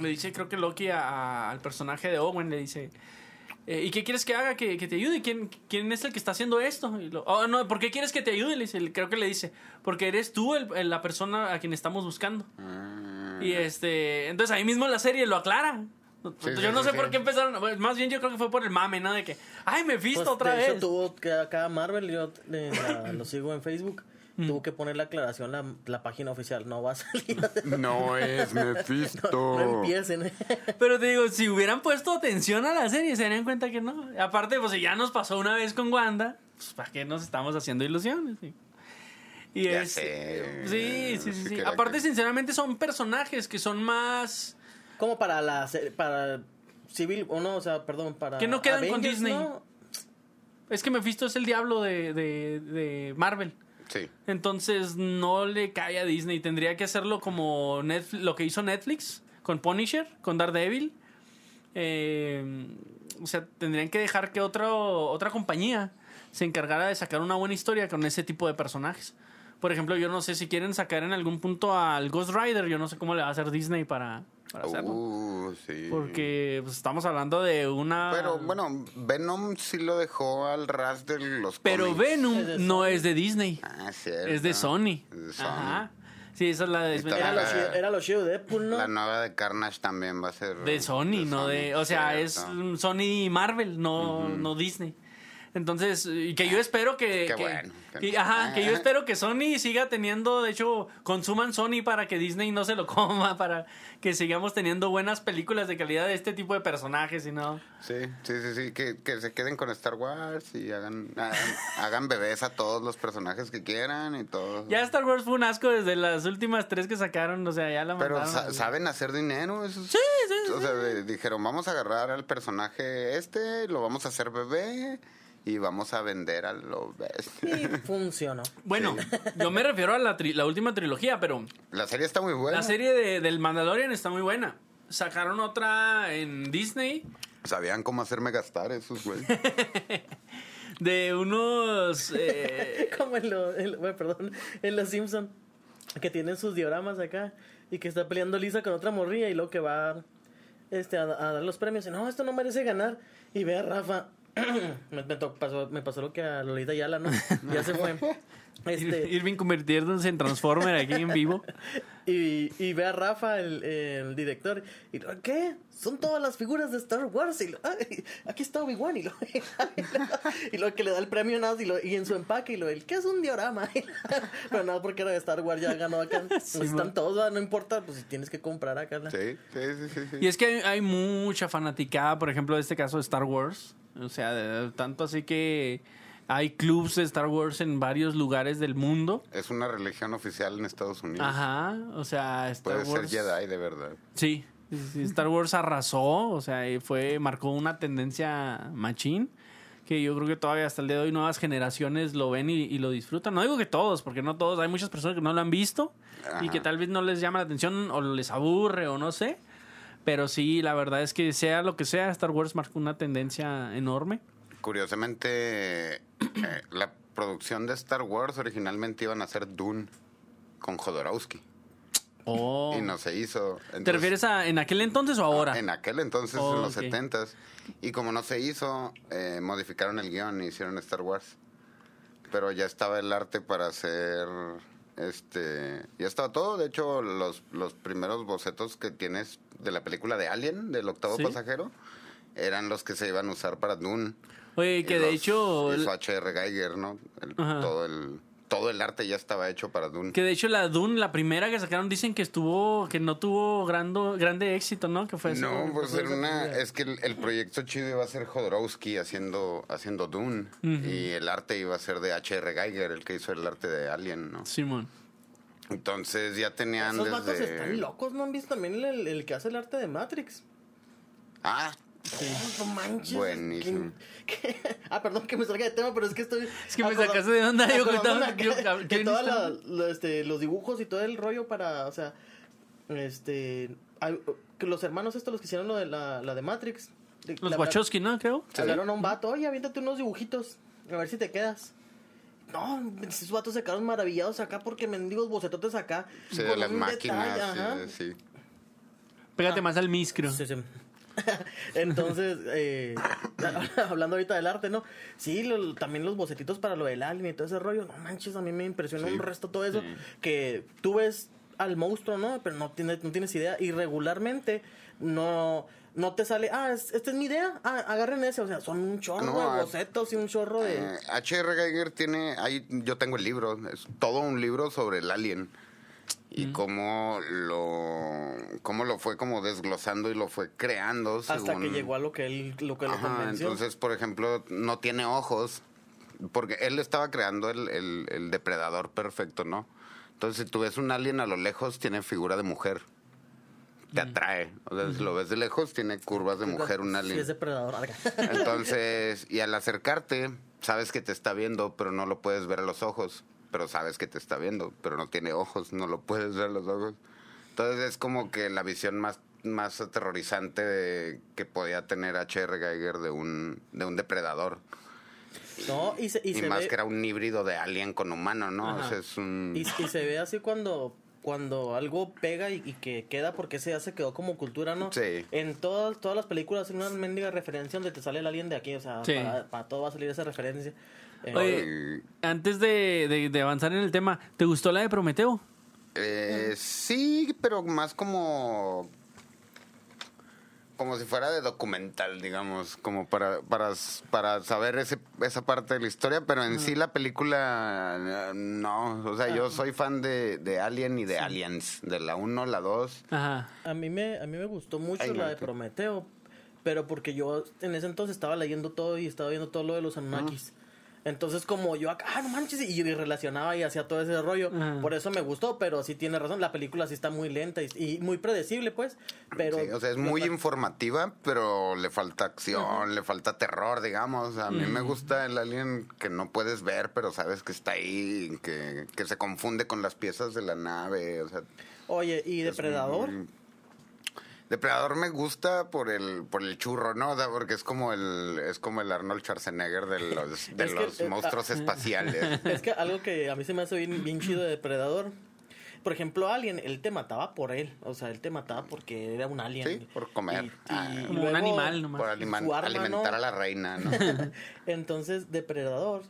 le dice creo que Loki a- a- al personaje de Owen, le dice, eh, ¿y qué quieres que haga? Que, que te ayude. ¿Quién, ¿Quién es el que está haciendo esto? Y lo, oh, no, ¿por qué quieres que te ayude? Le dice, creo que le dice, porque eres tú el- el- la persona a quien estamos buscando. Ah, Y este, entonces ahí mismo la serie lo aclara. Sí, yo sí, no sé sí. por qué empezaron, más bien yo creo que fue por el mame, ¿no? De que, ay, me visto Pues, otra de hecho, vez. tuvo que acá Marvel, yo eh, la- lo sigo en Facebook, Mm. tuvo que poner la aclaración la, la página oficial, no va a salir. No es Mephisto. no, no empiecen. Pero te digo, si hubieran puesto atención a la serie, se darían cuenta que no. Aparte, pues si ya nos pasó una vez con Wanda, pues ¿para qué nos estamos haciendo ilusiones? Y Ya es. sé. Sí, sí, sí. sí. Aparte, que- sinceramente, son personajes que son más. Como para la se- para Civil, o no, o sea, perdón, para Que no quedan con Disney. ¿no? Es que Mephisto es el diablo de, de, de Marvel. Sí. Entonces no le cae a Disney. Tendría que hacerlo como Netflix, lo que hizo Netflix con Punisher, con Daredevil. Eh, o sea, tendrían que dejar que otro, otra compañía se encargara de sacar una buena historia con ese tipo de personajes. Por ejemplo, yo no sé si quieren sacar en algún punto al Ghost Rider. Yo no sé cómo le va a hacer Disney para, para hacerlo. Uh, sí. Porque pues, estamos hablando de una... Pero bueno, Venom sí lo dejó al ras de los Pero cómics. Venom Es de no es de Disney. Ah, cierto. Es de Sony. Es de Sony. Ajá. Sí, esa es la desventaja. Era la- lo, era lo chido de Deadpool, ¿no? La nueva de Carnage también va a ser De Sony, no de. O sea, es cierto. mm, Sony y Marvel, no, no Disney. Entonces, y que yo espero que. Qué que- bueno, que ajá, que yo espero que Sony siga teniendo, de hecho, consuman Sony para que Disney no se lo coma, para que sigamos teniendo buenas películas de calidad de este tipo de personajes y no. Sí, sí, sí, sí, que, que se queden con Star Wars y hagan, hagan, hagan bebés a todos los personajes que quieran y todo. Ya Star Wars fue un asco desde las últimas tres que sacaron, o sea, ya la Pero sa- saben hacer dinero. Eso Sí, sí, O sea, de- dijeron, vamos a agarrar al personaje este, lo vamos a hacer bebé y vamos a vender a lo bestia. Y funcionó. Bueno, yo me refiero a la, tri- la última trilogía, pero La serie está muy buena. la serie de, del Mandalorian está muy buena. Sacaron otra en Disney Sabían cómo hacerme gastar esos, güey. de unos... eh, Como en los, bueno, perdón, en los Simpson que tienen sus dioramas acá y que está peleando Lisa con otra morrilla y luego que va este, a, a dar los premios y no, esto no merece ganar y ve a Rafa me, me to- pasó, me pasó lo que a Lolita Yala, ¿no? Ya se fue. Este, Irving convirtiéndose en Transformer aquí en vivo. y, y ve a Rafa, el, el director, y lo, ¿qué? Son todas las figuras de Star Wars. Y lo, "Ay, aquí está Obi-Wan. Y lo, y lo que le da el premio nada, y, lo, y en su empaque, y lo, el, ¿qué es un diorama? Pero nada, porque era de Star Wars, ya ganó acá. Pues están todos, ¿verdad? no importa, pues si tienes que comprar acá. sí, sí, sí, sí. Y es que hay, hay mucha fanaticada, por ejemplo, de este caso de Star Wars. O sea, de- tanto así que hay clubs de Star Wars en varios lugares del mundo. Es una religión oficial en Estados Unidos. Ajá, o sea, Star Puede Wars. ser Jedi, de verdad. Sí, Star Wars arrasó, o sea, fue marcó una tendencia machín que yo creo que todavía hasta el día de hoy nuevas generaciones lo ven y, y lo disfrutan. No digo que todos, porque no todos, hay muchas personas que no lo han visto y que tal vez no les llama la atención o les aburre o no sé. Pero sí, la verdad es que sea lo que sea, Star Wars marcó una tendencia enorme. Curiosamente, eh, la producción de Star Wars originalmente iban a ser Dune con Jodorowsky. Oh. Y no se hizo. ¿Te refieres a en aquel entonces o ahora? En aquel entonces, Oh, en los ok. setentas. Y como no se hizo, eh, modificaron el guion y hicieron Star Wars. Pero ya estaba el arte para hacer... Este, ya estaba todo. De hecho, los, los primeros bocetos que tienes de la película de Alien, del octavo Sí. pasajero, eran los que se iban a usar para Dune. Oye, que de hecho... hizo H.R. Geiger, ¿no? El- todo el todo el arte ya estaba hecho para Dune. Que de hecho la Dune, la primera que sacaron, dicen que estuvo, que no tuvo grande, grande éxito, ¿no? Que fue eso. No, pues era una, película. es que el, el proyecto chido iba a ser Jodorowsky haciendo, haciendo Dune y el arte iba a ser de H.R. Geiger, el que hizo el arte de Alien, ¿no? Simón. Entonces ya tenían Esos vatos desde... están locos, ¿no han visto también el, el que hace el arte de Matrix? Ah, No manches. Buenísimo. ¿Qué- qué? Ah, perdón que me salga de tema, pero es que estoy. Es que me sacaste de onda, yo yo- que la- este, los dibujos y todo el rollo para. O sea, este. hay- que los hermanos estos, los que hicieron lo de la, la de Matrix. de- Los la- Wachowski, ¿no? Creo. Hablaron a un vato, oye, aviéntate unos dibujitos, a ver si te quedas. No, esos vatos se quedaron maravillados acá porque mendigos bocetotes acá. sí, de con las un máquinas, detalle, sí, sí. Pégate más al miscro. Sí, sí. Entonces, eh, hablando ahorita del arte, ¿no? Sí, lo- también los bocetitos para lo del alien y todo ese rollo. No manches, a mí me impresionó Sí. un resto todo eso. Que tú ves al monstruo, ¿no? Pero no tienes, no tienes idea. Y regularmente no, no te sale, ah, es- esta es mi idea. Ah, agarren ese. O sea, son un chorro No, de bocetos y un chorro de... Eh, H.R. Geiger tiene, ahí yo tengo el libro, es todo un libro sobre el alien y cómo lo cómo lo fue como desglosando y lo fue creando hasta según- que llegó a lo que él lo que lo convenció. entonces, por ejemplo, no tiene ojos, porque él estaba creando el, el- el depredador perfecto, ¿no? Entonces, si tú ves un alien a lo lejos, tiene figura de mujer. Te atrae. O sea, si lo ves de lejos, tiene curvas de mujer, un Sí, alien. es depredador. Entonces, y al acercarte, sabes que te está viendo, pero no lo puedes ver a los ojos. Pero sabes que te está viendo, pero no tiene ojos, no lo puedes ver a los ojos. Entonces es como que la visión más, más aterrorizante de- que podía tener H.R. Geiger de un, de un depredador. no, y se, y Y, se más ve... que era un híbrido de alien con humano, ¿no? O sea, es un... Y, y se ve así cuando cuando algo pega y, y que queda porque ese ya se quedó como cultura, ¿no? Sí. En todas, todas las películas hay una mendiga referencia donde te sale el alien de aquí, o sea, Sí. para, para todo va a salir esa referencia. Eh, Oye, antes de, de- de avanzar en el tema, ¿te gustó la de Prometeo? Eh, sí, pero más como como si fuera de documental, digamos, como para para, para saber ese, esa parte de la historia, pero en sí la película no, o sea, yo soy fan de, de Alien y de Aliens, de la 1, la 2. Ajá. a mí me a mí me gustó mucho Ay, no, la de Prometeo, pero porque yo en ese entonces estaba leyendo todo y estaba viendo todo lo de los Anunnakis. Entonces, como yo acá, ah, no manches, y, y relacionaba y hacía todo ese rollo. Ajá. Por eso me gustó, pero sí tiene razón. La película sí está muy lenta y, y muy predecible, pues. Pero. Sí, o sea, es muy informativa, pero le falta acción, le falta terror, digamos. A mí me gusta el alien que no puedes ver, pero sabes que está ahí, que, que se confunde con las piezas de la nave. O sea, Oye, ¿y Depredador? muy- Depredador me gusta por el por el churro, ¿no? Porque es como el es como el Arnold Schwarzenegger de los de Es que, los eh, monstruos espaciales. Es que algo que a mí se me hace bien, bien chido de Depredador. por ejemplo, Alien, él te mataba por él. O sea, él te mataba porque era un alien. Sí, por comer. Ah, Como un animal nomás. Por alima- arma, alimentar ¿no? a la reina, ¿no? Entonces, depredador,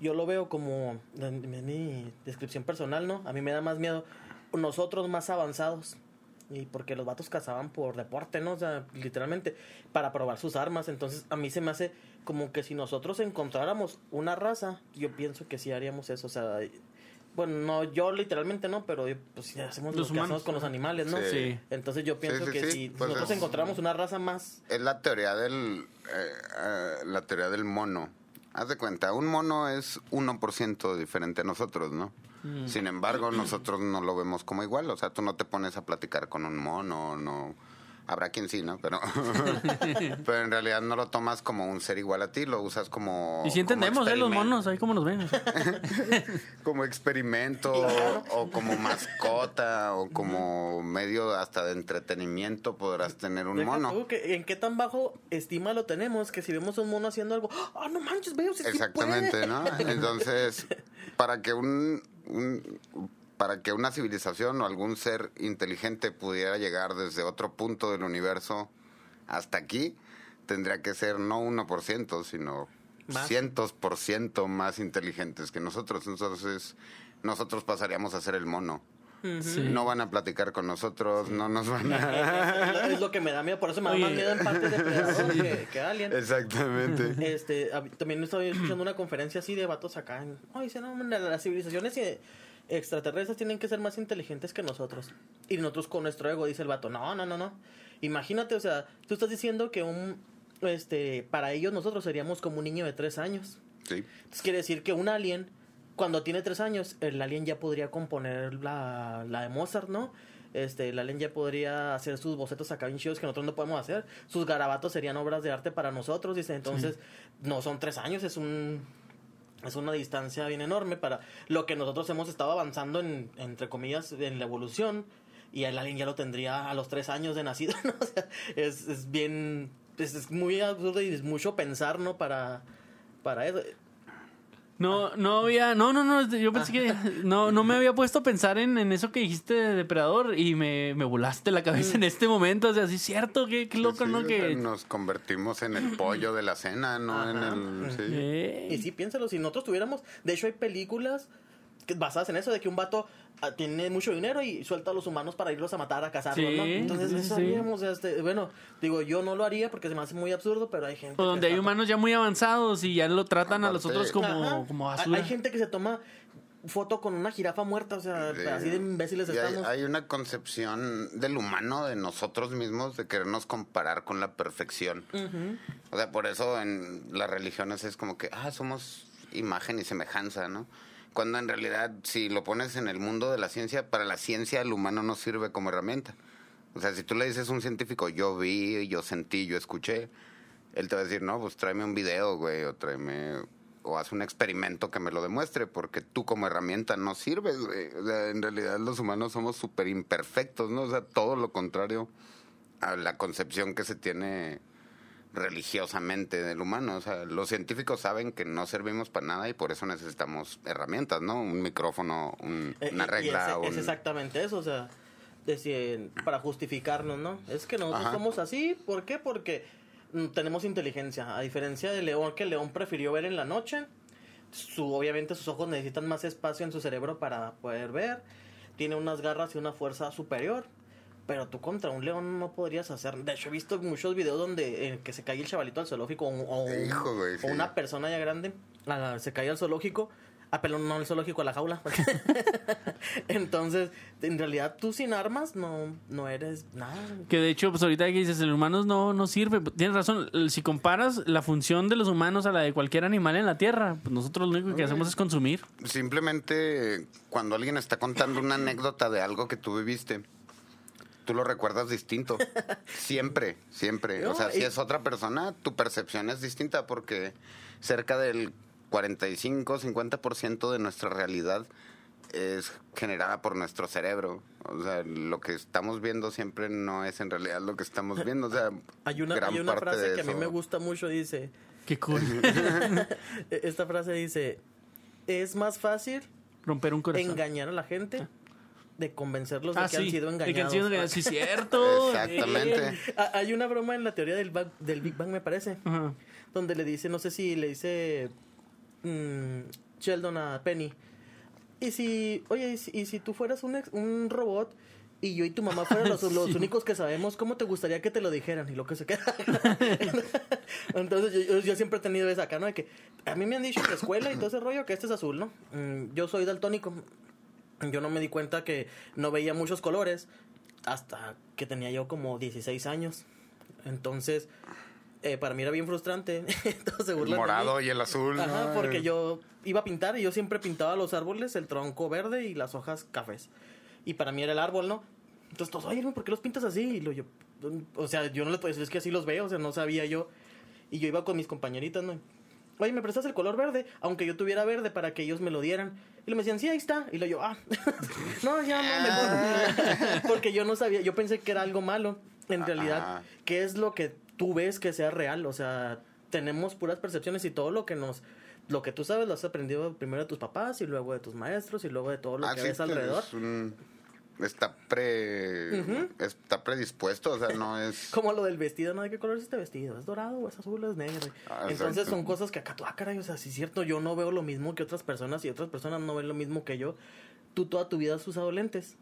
yo lo veo como en en mi descripción personal, ¿no? A mí me da más miedo nosotros más avanzados. Y porque los vatos cazaban por deporte, ¿no? O sea, literalmente, para probar sus armas. Entonces, a mí se me hace como que si nosotros encontráramos una raza, yo pienso que sí haríamos eso. O sea, bueno, no, yo literalmente no, pero pues si hacemos Los lo que humanos, con los animales, ¿no? Sí. Sí. Entonces yo pienso sí, que sí, si pues nosotros es- encontráramos una raza más Es la teoría del eh, eh, la teoría del mono. Haz de cuenta, un mono es 1% diferente a nosotros, ¿no? Mm. Sin embargo, nosotros no lo vemos como igual. O sea, tú no te pones a platicar con un mono, no. Habrá quien sí, ¿no? Pero, pero en realidad no lo tomas como un ser igual a ti, lo usas como. Y si entendemos, ¿eh? Los monos, ahí como nos ven. Como experimento o, como mascota o como medio hasta de entretenimiento podrás tener un Deja mono. tú que ¿En qué tan bajo estima lo tenemos? Que si vemos a un mono haciendo algo, ¡ah, no manches, veo, si sí Exactamente, puede". ¿no? Entonces, para que un, un- para que una civilización o algún ser inteligente pudiera llegar desde otro punto del universo hasta aquí, tendría que ser no 1%, sino Más. cientos por ciento más inteligentes que nosotros. Entonces, nosotros pasaríamos a ser el mono. Sí. No van a platicar con nosotros, no nos van a... es, lo- que me da miedo, por eso me da más miedo en parte de Depredador que, que Alien. Exactamente. Este, también estoy escuchando una conferencia así de vatos acá. En, dice, no, las civilizaciones eh, extraterrestres tienen que ser más inteligentes que nosotros. Y nosotros con nuestro ego, dice el vato. No, no, no, no. Imagínate, o sea, tú estás diciendo que un, este, para ellos nosotros seríamos como un niño de tres años. Sí. Entonces quiere decir que un alien, cuando tiene tres años, el alien ya podría componer la, la de Mozart, ¿no? Este, el alien ya podría hacer sus bocetos acá bien chidos que nosotros no podemos hacer. Sus garabatos serían obras de arte para nosotros, dice. Entonces, no son tres años, es un es una distancia bien enorme para lo que nosotros hemos estado avanzando en, entre comillas, en la evolución. Y el alien ya lo tendría a los tres años de nacido, ¿no? O sea, es, es bien, es, es muy absurdo y es mucho pensar, ¿no? Para, para eso. No, no había, no, no, no, yo pensé que no, no me había puesto a pensar en, en eso que dijiste de depredador y me, me volaste la cabeza en este momento, o sea, sí es cierto, qué, qué loco, Sí, ¿no? Que, nos convertimos en el pollo de la cena, no en el... sí. Y sí, piénsalo, si nosotros tuviéramos, de hecho hay películas basadas en eso, de que un vato ah, tiene mucho dinero y suelta a los humanos para irlos a matar, a cazarlos, Sí, ¿no? Entonces sí, eso sí. haríamos, este, bueno, digo, yo no lo haría porque se me hace muy absurdo, pero hay gente... o que donde hay humanos ya muy avanzados y ya lo tratan a los otros como, Ajá. como Hay- basura. Hay gente que se toma foto con una jirafa muerta, o sea, Sí. así de imbéciles Y estamos. hay una concepción del humano, de nosotros mismos, de querernos comparar con la perfección. O sea, por eso en las religiones es como que, ah, somos imagen y semejanza, ¿no? Cuando en realidad, si lo pones en el mundo de la ciencia, para la ciencia el humano no sirve como herramienta. O sea, si tú le dices a un científico, yo vi, yo sentí, yo escuché, él te va a decir, no, pues tráeme un video, güey, o tráeme, o haz un experimento que me lo demuestre, porque tú como herramienta no sirves, güey. O sea, en realidad los humanos somos súper imperfectos, ¿no? O sea, todo lo contrario a la concepción que se tiene religiosamente del humano. O sea, los científicos saben que no servimos para nada y por eso necesitamos herramientas, ¿no? Un micrófono, un- Eh, una y regla. es, un- es exactamente eso, o sea, decir, para justificarnos, ¿no? Es que nosotros Ajá. somos así, ¿por qué? Porque mm, tenemos inteligencia, a diferencia de León, que León prefirió ver en la noche, su, obviamente sus ojos necesitan más espacio en su cerebro para poder ver, tiene unas garras y una fuerza superior. Pero tú contra un león no podrías hacer. De hecho, he visto muchos videos donde eh, que se cae el chavalito al zoológico o, un- o un- Hijo, güey, o sí. una persona ya grande ah, se cae al zoológico. Ah, pero no al zoológico, a la jaula. Entonces, en realidad tú sin armas no, no eres nada. Que de hecho, pues ahorita que dices, el humano no, no sirve. Tienes razón, si comparas la función de los humanos a la de cualquier animal en la Tierra, pues nosotros lo único que hacemos es consumir. Simplemente cuando alguien está contando una anécdota de algo que tú viviste, tú lo recuerdas distinto. Siempre, siempre. O sea, si es otra persona, tu percepción es distinta porque cerca del 45-50% de nuestra realidad es generada por nuestro cerebro. O sea, lo que estamos viendo siempre no es en realidad lo que estamos viendo. O sea, Hay una, gran hay una parte frase de que a mí me gusta mucho, dice, Qué cool. esta frase dice, es más fácil Romper un corazón. engañar a la gente de convencerlos de Ah, que sí. han sido de engañados. que han sido engañados. Sí, cierto. Exactamente. Ah, Hay una broma en la teoría del, Bang- del Big Bang, me parece, donde le dice, no sé si le dice mm, Sheldon a Penny, y si, oye, y si, y si tú fueras un, ex- un robot y yo y tu mamá fueran los, únicos que sabemos, ¿cómo te gustaría que te lo dijeran? Y lo que se queda. Entonces yo, yo- yo siempre he tenido esa acá, ¿no? De que a mí me han dicho en la escuela y todo ese rollo que este es azul, ¿no? Mm, Yo soy daltónico. Yo no me di cuenta que no veía muchos colores hasta que tenía yo como 16 años. Entonces, eh, para mí era bien frustrante. El morado y el azul. Ajá, porque yo iba a pintar y yo siempre pintaba los árboles, el tronco verde y las hojas cafés. Y para mí era el árbol, ¿no? Entonces todos, oye, ¿por qué los pintas así? Y lo yo, o sea, yo no les puedo decir, es que así los veo, o sea, no sabía yo. Y yo iba con mis compañeritas, ¿no? Oye, ¿me prestas el color verde? Aunque yo tuviera verde para que ellos me lo dieran. Y me decían, sí, ahí está. Y lo yo, ah, no, ya no, mejor. Porque yo no sabía, yo pensé que era algo malo. En realidad. ¿qué es lo que tú ves que sea real? O sea, tenemos puras percepciones y todo lo que nos... Lo que tú sabes lo has aprendido primero de tus papás y luego de tus maestros y luego de todo lo Ah, que sí, ves alrededor. es un- está pre está predispuesto, o sea, no es Como lo del vestido, ¿no? ¿De qué color es este vestido? ¿Es dorado o es azul o es negro? Ah, Entonces exacto. son cosas que acá tú, ah, caray, o sea, sí es cierto, yo no veo lo mismo que otras personas y otras personas no ven lo mismo que yo. Tú toda tu vida has usado lentes.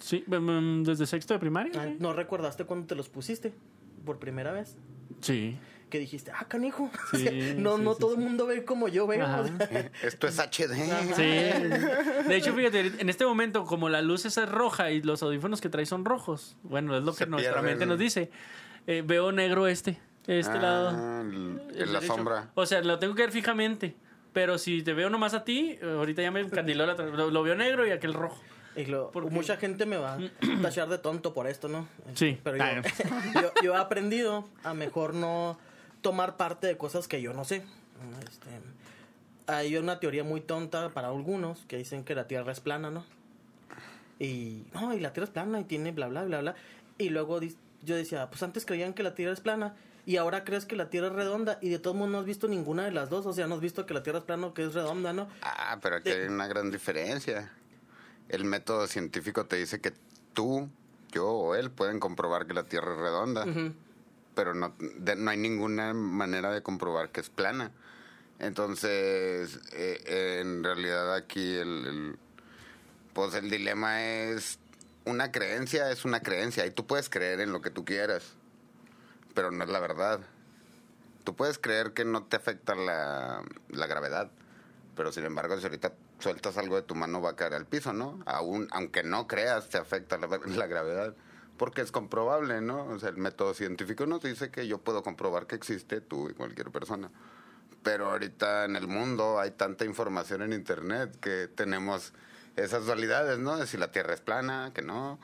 Sí, mm, desde sexto de primaria. Ah. ¿No recordaste cuando te los pusiste por primera vez? Sí. Que dijiste, ah, canijo. Sí, no sí, no sí, todo sí. el mundo ve como yo veo. Ajá. o sea. esto es HD. Sí. De hecho, fíjate, en este momento, como la luz es roja y los audífonos que traes son rojos, bueno, es lo que Se nuestra mente el- nos dice. eh, veo negro este, este Ah, lado. en la sombra. O sea, lo tengo que ver fijamente. Pero si te veo nomás a ti, ahorita ya me encandiló la lo, lo veo negro y aquel rojo. Y lo- mucha gente me va a tachar de tonto por esto, ¿no? Sí. Pero yo, yo, yo he aprendido a mejor no tomar parte de cosas que yo no sé. Este, hay una teoría muy tonta para algunos que dicen que la Tierra es plana, ¿no? Y no, y la Tierra es plana y tiene bla, bla, bla, bla. Y luego yo decía, pues antes creían que la Tierra es plana y ahora crees que la Tierra es redonda y de todos modos no has visto ninguna de las dos. O sea, no has visto que la Tierra es plana o que es redonda, ¿no? Ah, pero aquí hay una gran diferencia. El método científico te dice que tú, yo o él pueden comprobar que la Tierra es redonda, Ujú. Pero no, de- no hay ninguna manera de comprobar que es plana. Entonces, eh, eh, en realidad aquí el, el- pues el dilema es una creencia es una creencia y tú puedes creer en lo que tú quieras, pero no es la verdad. Tú puedes creer que no te afecta la, la gravedad, pero sin embargo, si ahorita sueltas algo de tu mano va a caer al piso, ¿no? Aún, aunque no creas, te afecta la, la gravedad. Porque es comprobable, ¿no? O sea, el método científico nos dice que yo puedo comprobar que existe tú y cualquier persona. Pero ahorita en el mundo hay tanta información en Internet que tenemos esas dualidades, ¿no? De si la Tierra es plana, que no,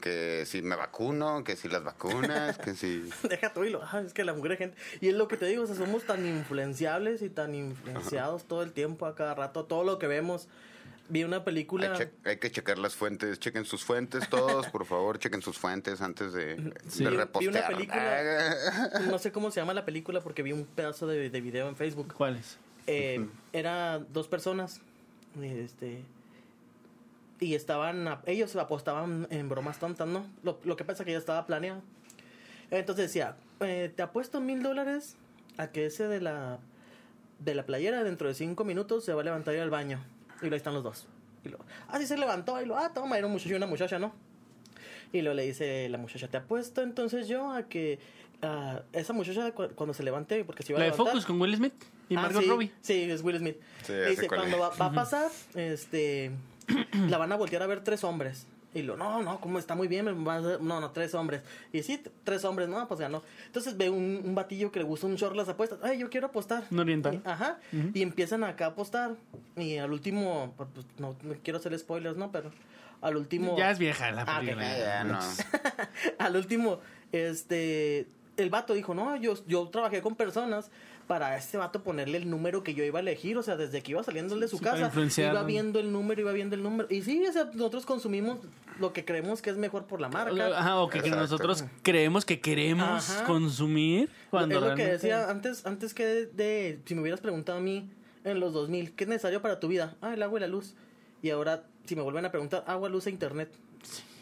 que si me vacuno, que si las vacunas, que si... Deja tú y lo, ah, es que la mujer es gente. Y es lo que te digo, o sea, somos tan influenciables y tan influenciados todo el tiempo, a cada rato, todo lo que vemos. Vi una película. Hay, che- hay que checar las fuentes, chequen sus fuentes todos, por favor, chequen sus fuentes antes de, Sí. de Vi- vi una repostear. película- No sé cómo se llama la película porque vi un pedazo de, de video en Facebook. ¿Cuáles? Eh, era dos personas. Este. Y estaban. a- Ellos apostaban en bromas tontas, ¿no? Lo, lo que pasa es que ya estaba planeado. Entonces decía: eh, Te apuesto mil dólares a que ese de la. De la playera dentro de cinco minutos se va a levantar y ir al baño. Y lo ahí están los dos. Y lo, ah, sí se levantó. Y lo, ah, toma, era un muchacho y una muchacha, ¿no? Y luego le dice la muchacha, te apuesto entonces yo a que ah, esa muchacha cu- cuando se levante, porque si va a La de levantar... Focus con Will Smith y Ah, Margot sí, Robbie. Sí, es Will Smith. Sí, Le dice, cuando va, va a pasar, este, la van a voltear a ver tres hombres. Y lo, no, no, como está muy bien, no, no, tres hombres. Y sí, tres hombres, no, pues ganó. Entonces ve un, un batillo que le gusta un short las apuestas. Ay, yo quiero apostar. Un oriental. Y- ajá. Y empiezan acá a apostar. Y al último, pues, pues, no, no quiero hacer spoilers, ¿no? Pero al último... Ya es vieja la Ah, película. Eh, ya no. al último, este, el vato dijo, no, yo, yo trabajé con personas para este vato ponerle el número que yo iba a elegir, o sea, desde que iba saliendo de su Sí, casa, iba viendo el número, iba viendo el número, y sí, o sea, nosotros consumimos lo que creemos que es mejor por la marca. Ajá, o que, nosotros creemos que queremos Ajá. consumir cuando es lo que decía antes, antes que de, de- si me hubieras preguntado a mí en los 2000, ¿qué es necesario para tu vida? Ah, el agua y la luz. Y ahora si me vuelven a preguntar, agua, luz e internet.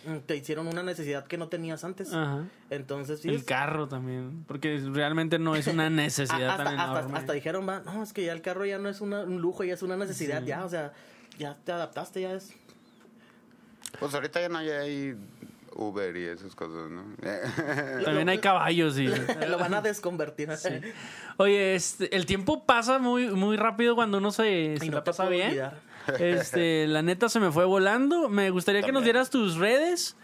Mm, Te hicieron una necesidad que no tenías antes. Ajá. Entonces, sí. El carro también, porque realmente no es una necesidad hasta, tan hasta- enorme. hasta dijeron, va, no, es que ya el carro ya no es una- un lujo, ya es una necesidad, ya, o sea, ya te adaptaste, ya es. Pues ahorita ya no hay Uber y esas cosas, ¿no? También hay caballos y... Lo van a desconvertir. Oye, este, el tiempo pasa muy, muy rápido cuando uno se, se no la pasa bien. olvidar. Este, la neta se me fue volando. Me gustaría que nos dieras tus redes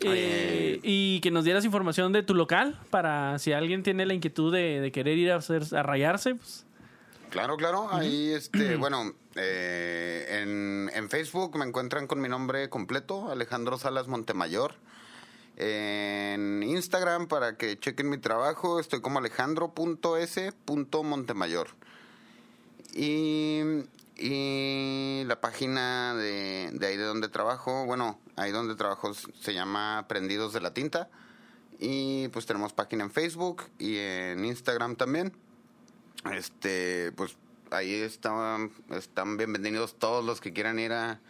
eh, y que nos dieras información de tu local para si alguien tiene la inquietud de, de querer ir a, hacer, a rayarse. Pues, Claro, claro. Ahí, este, bueno, eh, en, en Facebook me encuentran con mi nombre completo, Alejandro Salas Montemayor. En Instagram, para que chequen mi trabajo, estoy como alejandro.s.montemayor. Y, y la página de, de ahí de donde trabajo, bueno, ahí donde trabajo se llama Prendidos de la Tinta. Y pues tenemos página en Facebook y en Instagram también. Este, pues ahí están, están bienvenidos todos los que quieran ir a,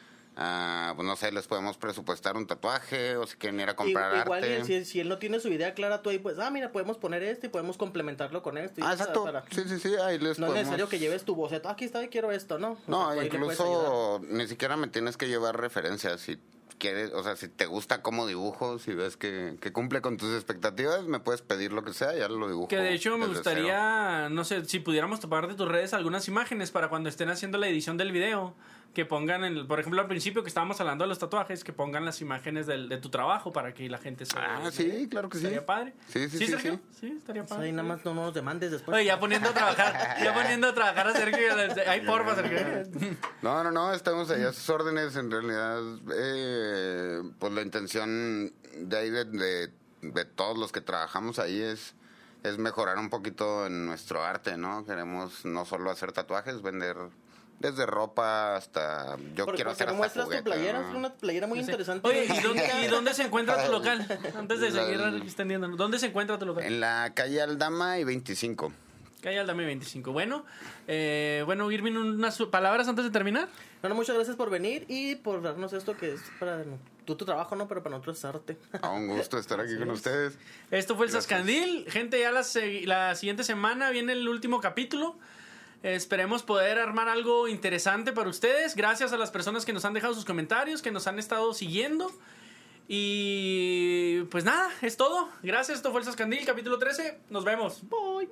a, pues no sé, les podemos presupuestar un tatuaje o si quieren ir a comprar igual arte. y si, si él no tiene su idea clara, tú ahí pues, ah, mira, podemos poner esto y podemos complementarlo con esto. y Ah, exacto. para- Sí, sí, sí, ahí les No es necesario que lleves tu boceto, "Ah, aquí está, quiero esto, ¿no? O sea, No, incluso ni siquiera me tienes que llevar referencias. Si quieres, o sea, si te gusta cómo dibujo, si ves que, que cumple con tus expectativas, me puedes pedir lo que sea, ya lo dibujo. que de hecho me gustaría, no sé, si pudiéramos topar de tus redes algunas imágenes para cuando estén haciendo la edición del video. Que pongan, el, por ejemplo, al principio que estábamos hablando de los tatuajes, que pongan las imágenes del- de tu trabajo para que la gente se. Ah, sí, claro que sí. Estaría padre. Sí, sí, sí, Sergio? sí. Sí, estaría O sea, padre. ahí nada más no nos demandes después. Oye, ya poniendo a trabajar, ya poniendo a trabajar a Sergio. Ay, porfa, Sergio. No, no, no, estamos ahí a sus órdenes. En realidad, eh, pues la intención de ahí, de, de- de todos los que trabajamos ahí es, es mejorar un poquito en nuestro arte, ¿no? Queremos no solo hacer tatuajes, vender desde ropa hasta... Yo Porque- quiero porque hacer hasta muestras juguete, tu playera, ¿no? es una playera muy Sí. interesante. Oye, ¿y dónde, y dónde se encuentra tu local? Antes de La- seguir extendiendo. ¿Dónde se encuentra tu local? En la calle Aldama y 25. Calle Aldame 25. Bueno, eh, bueno, Irving, unas palabras antes de terminar. Bueno, muchas gracias por venir y por darnos esto que es para tú tu trabajo, ¿no? Pero para nosotros es arte. A un gusto estar aquí con ustedes. Esto fue el. Sascandil. Gente, ya la, la siguiente semana viene el último capítulo. Esperemos poder armar algo interesante para ustedes. Gracias a las personas que nos han dejado sus comentarios, que nos han estado siguiendo. Y pues nada, es todo. Gracias. Esto fue el Sascandil, capítulo 13. Nos vemos. Bye.